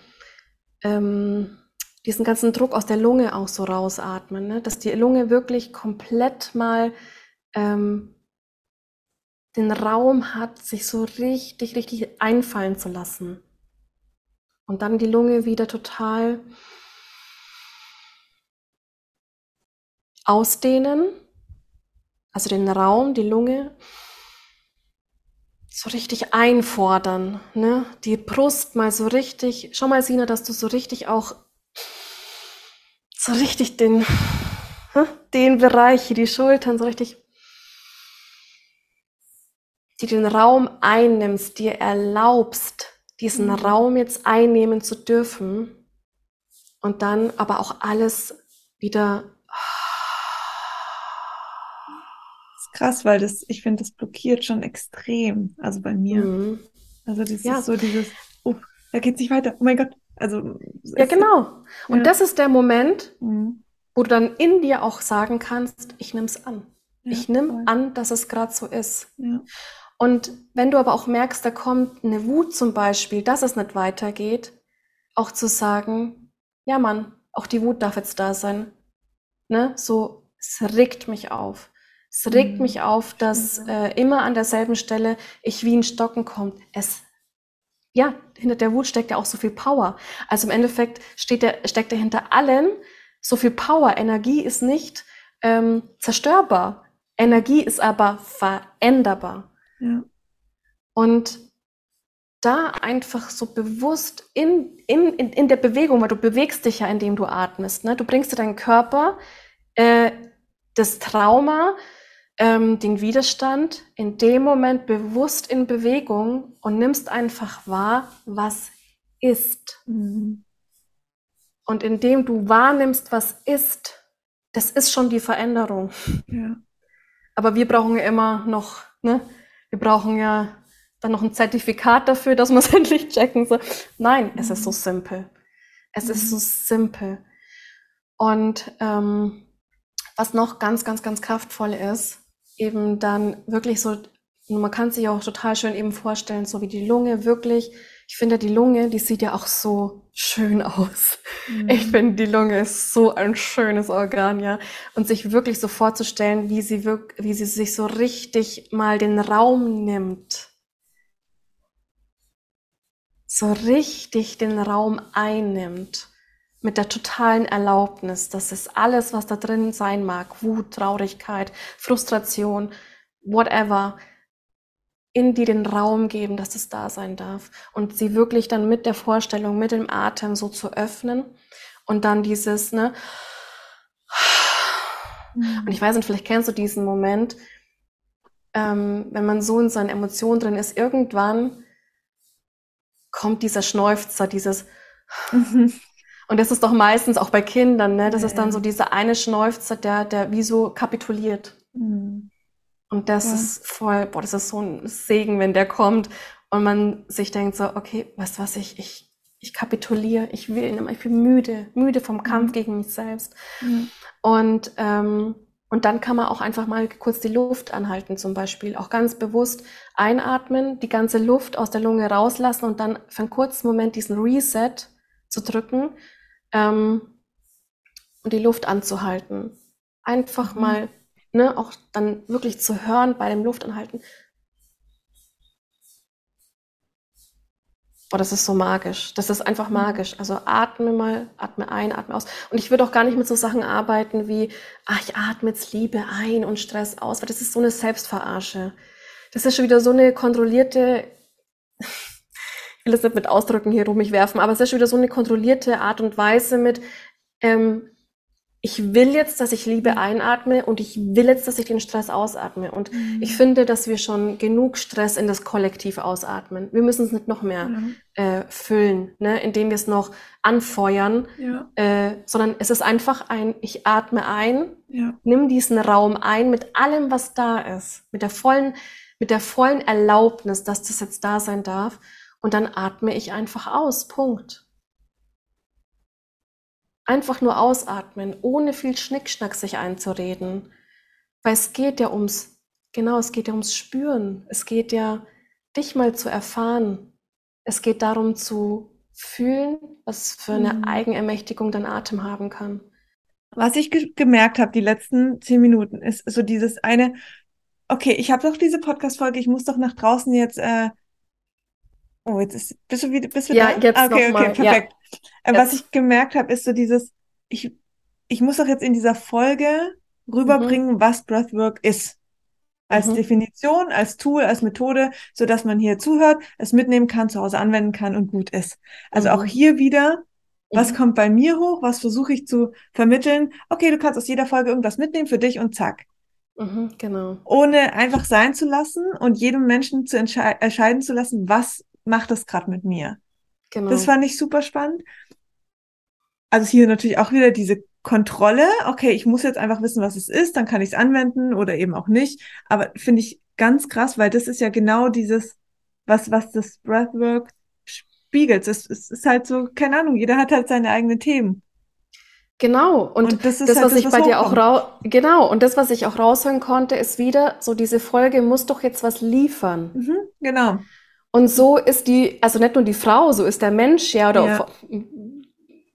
ähm, diesen ganzen Druck aus der Lunge auch so rausatmen, ne? dass die Lunge wirklich komplett mal ähm, den Raum hat, sich so richtig, richtig einfallen zu lassen. Und dann die Lunge wieder total ausdehnen, also den Raum, die Lunge so richtig einfordern, ne? Die Brust mal so richtig, schau mal Sina, dass du so richtig auch so richtig den den Bereich, hier die Schultern so richtig die den Raum einnimmst, dir erlaubst, diesen mhm. Raum jetzt einnehmen zu dürfen und dann aber auch alles wieder. Das ist krass, weil das, ich finde, das blockiert schon extrem. Also bei mir. Mhm. Also das ja. ist so dieses, oh, da geht's nicht weiter. Oh mein Gott. Also. Ja, genau. Und ja. das ist der Moment, mhm. wo du dann in dir auch sagen kannst, ich nehme es an. Ja, ich nehme an, dass es gerade so ist. Ja. Und wenn du aber auch merkst, da kommt eine Wut zum Beispiel, dass es nicht weitergeht, auch zu sagen, ja Mann, auch die Wut darf jetzt da sein. Ne? So, es regt mich auf. Es regt mhm. mich auf, dass äh, immer an derselben Stelle ich wie ein Stocken kommt. Es, ja, hinter der Wut steckt ja auch so viel Power. Also im Endeffekt steht der, steckt ja hinter allen so viel Power. Energie ist nicht ähm, zerstörbar. Energie ist aber veränderbar. Ja. Und da einfach so bewusst in, in, in, in der Bewegung, weil du bewegst dich ja, indem du atmest. Ne? Du bringst dir deinen Körper äh, das Trauma, ähm, den Widerstand in dem Moment bewusst in Bewegung und nimmst einfach wahr, was ist. Mhm. Und indem du wahrnimmst, was ist, das ist schon die Veränderung. Ja. Aber wir brauchen ja immer noch ne, wir brauchen ja dann noch ein Zertifikat dafür, dass wir es endlich checken. So. Nein, es ist so mhm. simpel. Es ist so mhm. simpel. Und ähm, was noch ganz, ganz, ganz kraftvoll ist, eben dann wirklich so, man kann sich auch total schön eben vorstellen, so wie die Lunge wirklich ich finde, die Lunge, die sieht ja auch so schön aus. Mhm. Ich finde, die Lunge ist so ein schönes Organ, ja. Und sich wirklich so vorzustellen, wie sie wirkt, wie sie sich so richtig mal den Raum nimmt. So richtig den Raum einnimmt. Mit der totalen Erlaubnis, dass es alles, was da drin sein mag, Wut, Traurigkeit, Frustration, whatever, in die den Raum geben, dass es da sein darf. Und sie wirklich dann mit der Vorstellung, mit dem Atem so zu öffnen und dann dieses, ne? Und ich weiß nicht, vielleicht kennst du diesen Moment, ähm, wenn man so in seinen Emotionen drin ist, irgendwann kommt dieser Schnäufzer, dieses Und das ist doch meistens auch bei Kindern, ne? Das ja, ist dann so dieser eine Schnäufzer, der, der wie so kapituliert. Mhm. Und das ja. ist voll, boah, das ist so ein Segen, wenn der kommt und man sich denkt so, okay, weißt du was, ich, ich, ich kapituliere, ich will nicht mehr, ich bin müde, müde vom Kampf mhm. gegen mich selbst. Mhm. Und, ähm, und dann kann man auch einfach mal kurz die Luft anhalten, zum Beispiel. Auch ganz bewusst einatmen, die ganze Luft aus der Lunge rauslassen und dann für einen kurzen Moment diesen Reset zu drücken ähm, und die Luft anzuhalten. Einfach mhm. mal ne, auch dann wirklich zu hören bei dem Luftanhalten. Boah, das ist so magisch. Das ist einfach mhm. magisch. Also atme mal, atme ein, atme aus. Und ich würde auch gar nicht mit so Sachen arbeiten wie, ach, ich atme jetzt Liebe ein und Stress aus, weil das ist so eine Selbstverarsche. Das ist schon wieder so eine kontrollierte, ich will das nicht mit Ausdrücken hier rum mich werfen, aber es ist schon wieder so eine kontrollierte Art und Weise mit, ähm, ich will jetzt, dass ich Liebe einatme und ich will jetzt, dass ich den Stress ausatme. Und mhm. ich finde, dass wir schon genug Stress in das Kollektiv ausatmen. Wir müssen es nicht noch mehr mhm. äh, füllen, ne, indem wir es noch anfeuern, ja. äh, sondern es ist einfach ein, ich atme ein, ja. nimm diesen Raum ein mit allem, was da ist, mit der vollen, mit der vollen Erlaubnis, dass das jetzt da sein darf. Und dann atme ich einfach aus. Punkt. Einfach nur ausatmen, ohne viel Schnickschnack sich einzureden. Weil es geht ja ums, genau, es geht ja ums Spüren. Es geht ja, dich mal zu erfahren. Es geht darum zu fühlen, was für eine mhm. Eigenermächtigung dein Atem haben kann. Was ich ge gemerkt habe die letzten zehn Minuten, ist so dieses eine, okay, ich habe doch diese Podcast-Folge, ich muss doch nach draußen jetzt äh, Oh, jetzt ist, bist du wieder, bist du ja, da? jetzt ah, okay, okay, perfekt. Ja, äh, Was ich gemerkt habe, ist so dieses, ich, ich muss doch jetzt in dieser Folge rüberbringen, mhm. was Breathwork ist. Als mhm. Definition, als Tool, als Methode, so dass man hier zuhört, es mitnehmen kann, zu Hause anwenden kann und gut ist. Also mhm. auch hier wieder, was mhm. kommt bei mir hoch, was versuche ich zu vermitteln? Okay, du kannst aus jeder Folge irgendwas mitnehmen für dich und zack. Mhm, genau. Ohne einfach sein zu lassen und jedem Menschen zu entscheiden zu lassen, was macht das gerade mit mir? Genau. Das fand ich super spannend. Also hier natürlich auch wieder diese Kontrolle. Okay, ich muss jetzt einfach wissen, was es ist, dann kann ich es anwenden oder eben auch nicht. Aber finde ich ganz krass, weil das ist ja genau dieses, was, was das Breathwork spiegelt. Es, es ist halt so, keine Ahnung, jeder hat halt seine eigenen Themen. Genau, und, und das, das halt was das, ich was bei dir auch raus, genau, und das, was ich auch raushören konnte, ist wieder so, diese Folge muss doch jetzt was liefern. Mhm, genau. Und so ist die, also nicht nur die Frau, so ist der Mensch ja oder ja.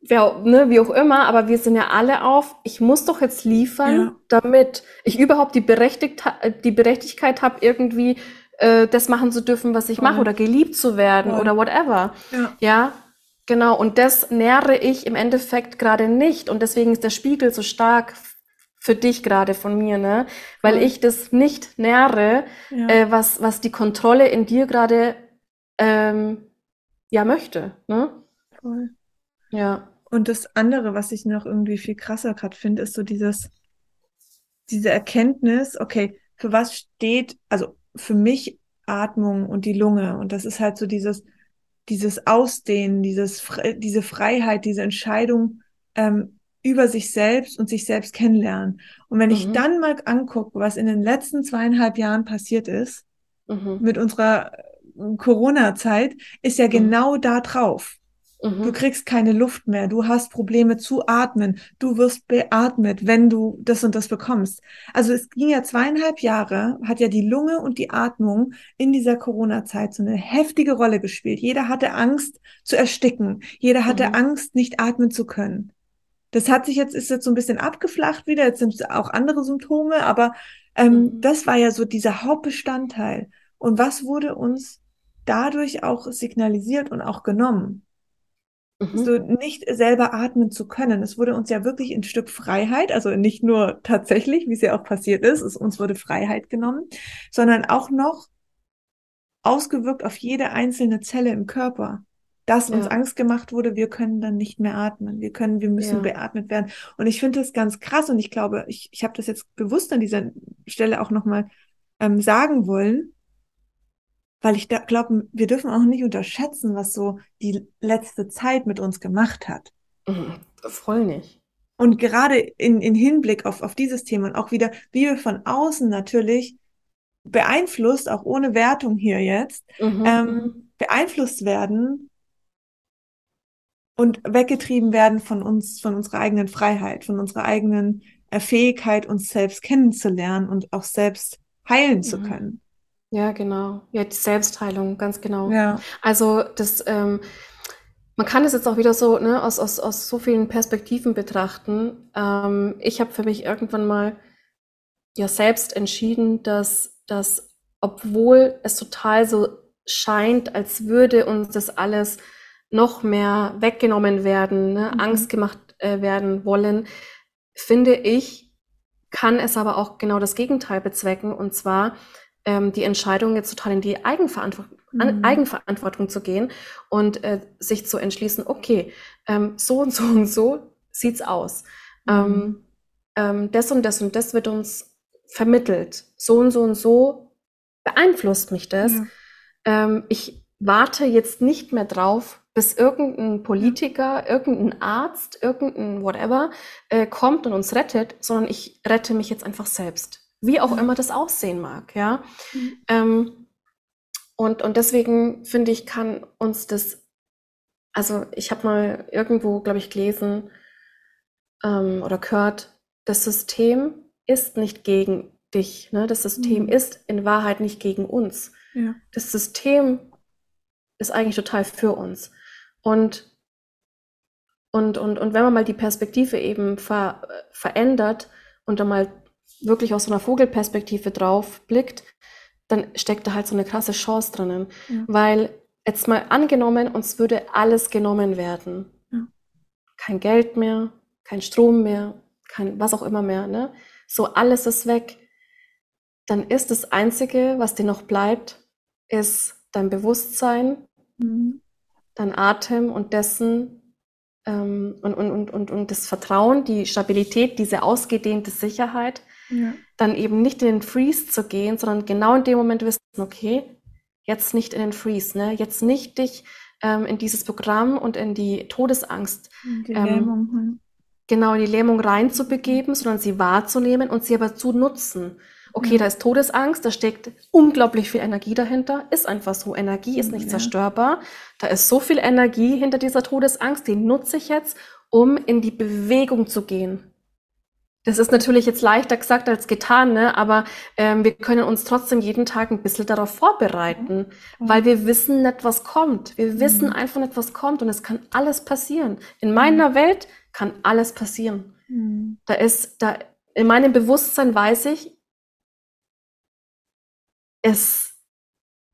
wer, ne, wie auch immer, aber wir sind ja alle auf, ich muss doch jetzt liefern, ja. damit ich überhaupt die, Berechtigt, die Berechtigkeit habe, irgendwie äh, das machen zu dürfen, was ich Voll. mache oder geliebt zu werden Voll. oder whatever. Ja. ja, genau. Und das nähre ich im Endeffekt gerade nicht. Und deswegen ist der Spiegel so stark für dich gerade von mir, ne? Weil Voll. ich das nicht nähre, ja. äh, was, was die Kontrolle in dir gerade ähm, ja möchte. Ne? Voll. Ja. Und das andere, was ich noch irgendwie viel krasser gerade finde, ist so dieses, diese Erkenntnis, okay, für was steht, also für mich Atmung und die Lunge. Und das ist halt so dieses, dieses Ausdehnen, dieses, diese Freiheit, diese Entscheidung ähm, über sich selbst und sich selbst kennenlernen. Und wenn mhm. ich dann mal angucke, was in den letzten zweieinhalb Jahren passiert ist, mhm. mit unserer Corona-Zeit ist ja mhm. genau da drauf. Mhm. Du kriegst keine Luft mehr, du hast Probleme zu atmen, du wirst beatmet, wenn du das und das bekommst. Also es ging ja zweieinhalb Jahre, hat ja die Lunge und die Atmung in dieser Corona-Zeit so eine heftige Rolle gespielt. Jeder hatte Angst zu ersticken, jeder hatte mhm. Angst, nicht atmen zu können. Das hat sich jetzt, ist jetzt so ein bisschen abgeflacht wieder, jetzt sind es auch andere Symptome, aber ähm, mhm. das war ja so dieser Hauptbestandteil. Und was wurde uns dadurch auch signalisiert und auch genommen? Mhm. So nicht selber atmen zu können. Es wurde uns ja wirklich ein Stück Freiheit, also nicht nur tatsächlich, wie es ja auch passiert ist, es, uns wurde Freiheit genommen, sondern auch noch ausgewirkt auf jede einzelne Zelle im Körper. Dass ja. uns Angst gemacht wurde, wir können dann nicht mehr atmen. Wir können, wir müssen ja. beatmet werden. Und ich finde das ganz krass und ich glaube, ich, ich habe das jetzt bewusst an dieser Stelle auch nochmal ähm, sagen wollen, weil ich glaube, wir dürfen auch nicht unterschätzen, was so die letzte Zeit mit uns gemacht hat. Mhm, voll nicht. Und gerade in, in Hinblick auf, auf dieses Thema und auch wieder, wie wir von außen natürlich beeinflusst, auch ohne Wertung hier jetzt, mhm. ähm, beeinflusst werden und weggetrieben werden von uns, von unserer eigenen Freiheit, von unserer eigenen äh, Fähigkeit, uns selbst kennenzulernen und auch selbst heilen mhm. zu können. Ja, genau. Ja, die Selbstheilung, ganz genau. Ja. Also das, ähm, man kann es jetzt auch wieder so ne, aus, aus, aus so vielen Perspektiven betrachten. Ähm, ich habe für mich irgendwann mal ja selbst entschieden, dass, dass obwohl es total so scheint, als würde uns das alles noch mehr weggenommen werden, ne, mhm. Angst gemacht äh, werden wollen, finde ich, kann es aber auch genau das Gegenteil bezwecken. Und zwar, ähm, die Entscheidung jetzt total in die Eigenverantwortung, mhm. Eigenverantwortung zu gehen und äh, sich zu entschließen, okay, ähm, so und so und so sieht's aus. Mhm. Ähm, ähm, das und das und das wird uns vermittelt. So und so und so beeinflusst mich das. Ja. Ähm, ich warte jetzt nicht mehr drauf, bis irgendein Politiker, irgendein Arzt, irgendein whatever äh, kommt und uns rettet, sondern ich rette mich jetzt einfach selbst wie auch immer das aussehen mag, ja. Mhm. Ähm, und, und deswegen finde ich, kann uns das, also ich habe mal irgendwo, glaube ich, gelesen ähm, oder gehört, das System ist nicht gegen dich. Ne? Das System mhm. ist in Wahrheit nicht gegen uns. Ja. Das System ist eigentlich total für uns. Und, und, und, und wenn man mal die Perspektive eben ver, verändert und dann mal wirklich aus so einer Vogelperspektive drauf blickt, dann steckt da halt so eine krasse Chance drinnen. Ja. Weil jetzt mal angenommen, uns würde alles genommen werden. Ja. Kein Geld mehr, kein Strom mehr, kein was auch immer mehr. Ne? So alles ist weg. Dann ist das Einzige, was dir noch bleibt, ist dein Bewusstsein, mhm. dein Atem und dessen ähm, und, und, und, und, und das Vertrauen, die Stabilität, diese ausgedehnte Sicherheit, ja. dann eben nicht in den Freeze zu gehen, sondern genau in dem Moment wissen, okay, jetzt nicht in den Freeze, ne? jetzt nicht dich ähm, in dieses Programm und in die Todesangst, die ähm, Lähmung. genau in die Lähmung reinzubegeben, sondern sie wahrzunehmen und sie aber zu nutzen. Okay, ja. da ist Todesangst, da steckt unglaublich viel Energie dahinter. Ist einfach so. Energie ist nicht ja. zerstörbar. Da ist so viel Energie hinter dieser Todesangst, die nutze ich jetzt, um in die Bewegung zu gehen. Das ist natürlich jetzt leichter gesagt als getan, ne? aber ähm, wir können uns trotzdem jeden Tag ein bisschen darauf vorbereiten, mhm. weil wir wissen nicht, was kommt. Wir mhm. wissen einfach nicht, was kommt und es kann alles passieren. In meiner mhm. Welt kann alles passieren. Mhm. Da ist, da, in meinem Bewusstsein weiß ich, es,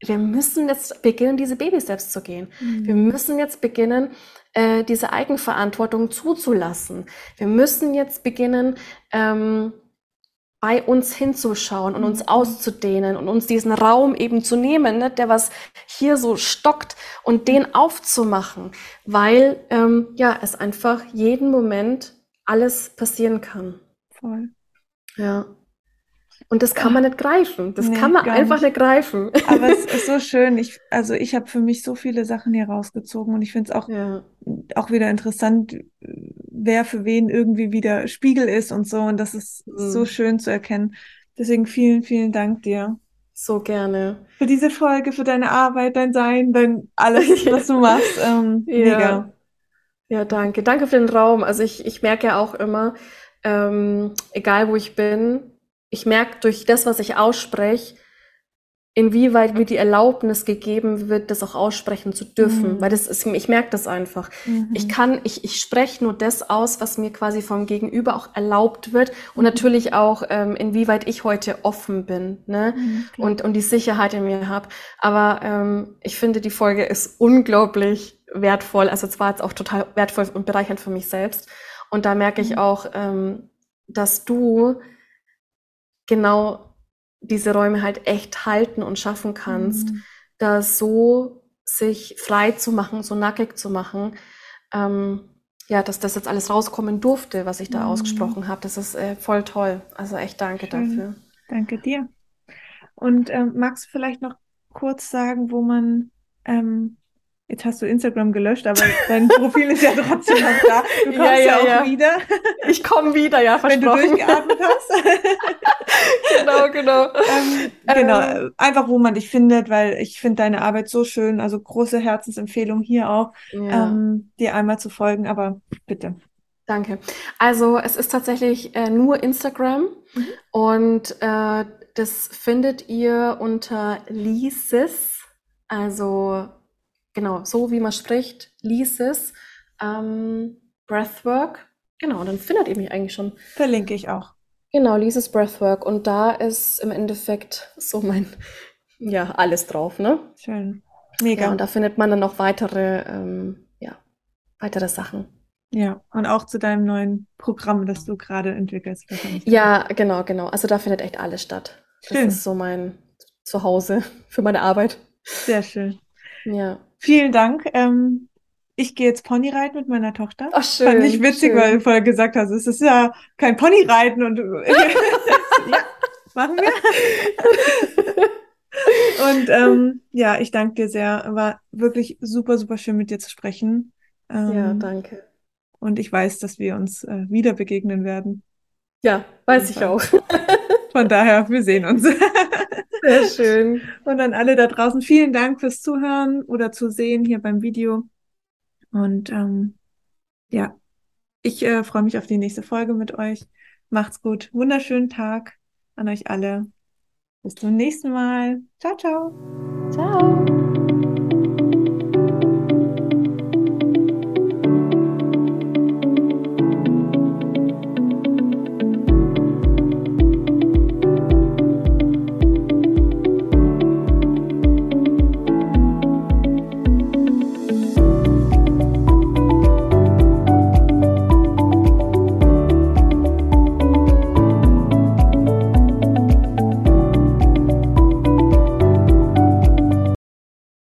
wir müssen jetzt beginnen, diese Baby-Steps zu gehen. Wir mhm. müssen jetzt beginnen, äh, diese Eigenverantwortung zuzulassen. Wir müssen jetzt beginnen, ähm, bei uns hinzuschauen und uns mhm. auszudehnen und uns diesen Raum eben zu nehmen, ne, der was hier so stockt und den aufzumachen, weil ähm, ja es einfach jeden Moment alles passieren kann. Voll. Ja. Und das kann man nicht greifen. Das nee, kann man einfach nicht. nicht. greifen. Aber es ist so schön. Ich, also ich habe für mich so viele Sachen hier rausgezogen und ich finde es auch, ja. auch wieder interessant, wer für wen irgendwie wieder Spiegel ist und so. Und das ist mhm. so schön zu erkennen. Deswegen vielen, vielen Dank dir. So gerne. Für diese Folge, für deine Arbeit, dein Sein, dein alles, was du machst. Ähm, ja. Mega. Ja, danke. Danke für den Raum. Also ich, ich merke ja auch immer, ähm, egal wo ich bin, ich merke durch das, was ich ausspreche, inwieweit mir die Erlaubnis gegeben wird, das auch aussprechen zu dürfen. Mhm. Weil das ist, ich merke das einfach. Mhm. Ich kann, ich, ich spreche nur das aus, was mir quasi vom Gegenüber auch erlaubt wird und mhm. natürlich auch, ähm, inwieweit ich heute offen bin ne? Mhm, und, und die Sicherheit in mir habe. Aber ähm, ich finde, die Folge ist unglaublich wertvoll. Also zwar jetzt auch total wertvoll und bereichernd für mich selbst. Und da merke ich mhm. auch, ähm, dass du genau diese Räume halt echt halten und schaffen kannst, mhm. da so sich frei zu machen, so nackig zu machen, ähm, ja, dass das jetzt alles rauskommen durfte, was ich da mhm. ausgesprochen habe. Das ist äh, voll toll. Also echt danke Schön. dafür. Danke dir. Und ähm, magst du vielleicht noch kurz sagen, wo man ähm, Jetzt hast du Instagram gelöscht, aber dein Profil ist ja trotzdem noch da. Du kommst ja, ja, ja auch ja. wieder. Ich komme wieder, ja, versprochen. Wenn du durchgeatmet hast. genau, genau. Ähm, genau, ähm, einfach wo man dich findet, weil ich finde deine Arbeit so schön. Also große Herzensempfehlung hier auch, ja. ähm, dir einmal zu folgen, aber bitte. Danke. Also es ist tatsächlich äh, nur Instagram mhm. und äh, das findet ihr unter Lises, also genau, so wie man spricht, lies es, ähm, Breathwork. Genau, dann findet ihr mich eigentlich schon. Verlinke ich auch. Genau, Lises Breathwork. Und da ist im Endeffekt so mein, ja, alles drauf, ne? Schön. Mega. Ja, und da findet man dann noch weitere, ähm, ja, weitere Sachen. Ja, und auch zu deinem neuen Programm, das du gerade entwickelst. Ja, genau, genau. Also da findet echt alles statt. Schön. Das ist so mein Zuhause für meine Arbeit. Sehr schön. Ja. Vielen Dank. Ähm, ich gehe jetzt Ponyreiten mit meiner Tochter. Ach, schön. Fand ich witzig, schön. weil du vorher gesagt hast, es ist ja kein Ponyreiten und ja, machen wir. und ähm, ja, ich danke dir sehr. War wirklich super, super schön mit dir zu sprechen. Ähm, ja, danke. Und ich weiß, dass wir uns äh, wieder begegnen werden. Ja, weiß ich auch. Von daher, wir sehen uns. Sehr schön. Und an alle da draußen, vielen Dank fürs Zuhören oder zu sehen hier beim Video. Und ähm, ja, ich äh, freue mich auf die nächste Folge mit euch. Macht's gut. Wunderschönen Tag an euch alle. Bis zum nächsten Mal. Ciao, ciao. Ciao.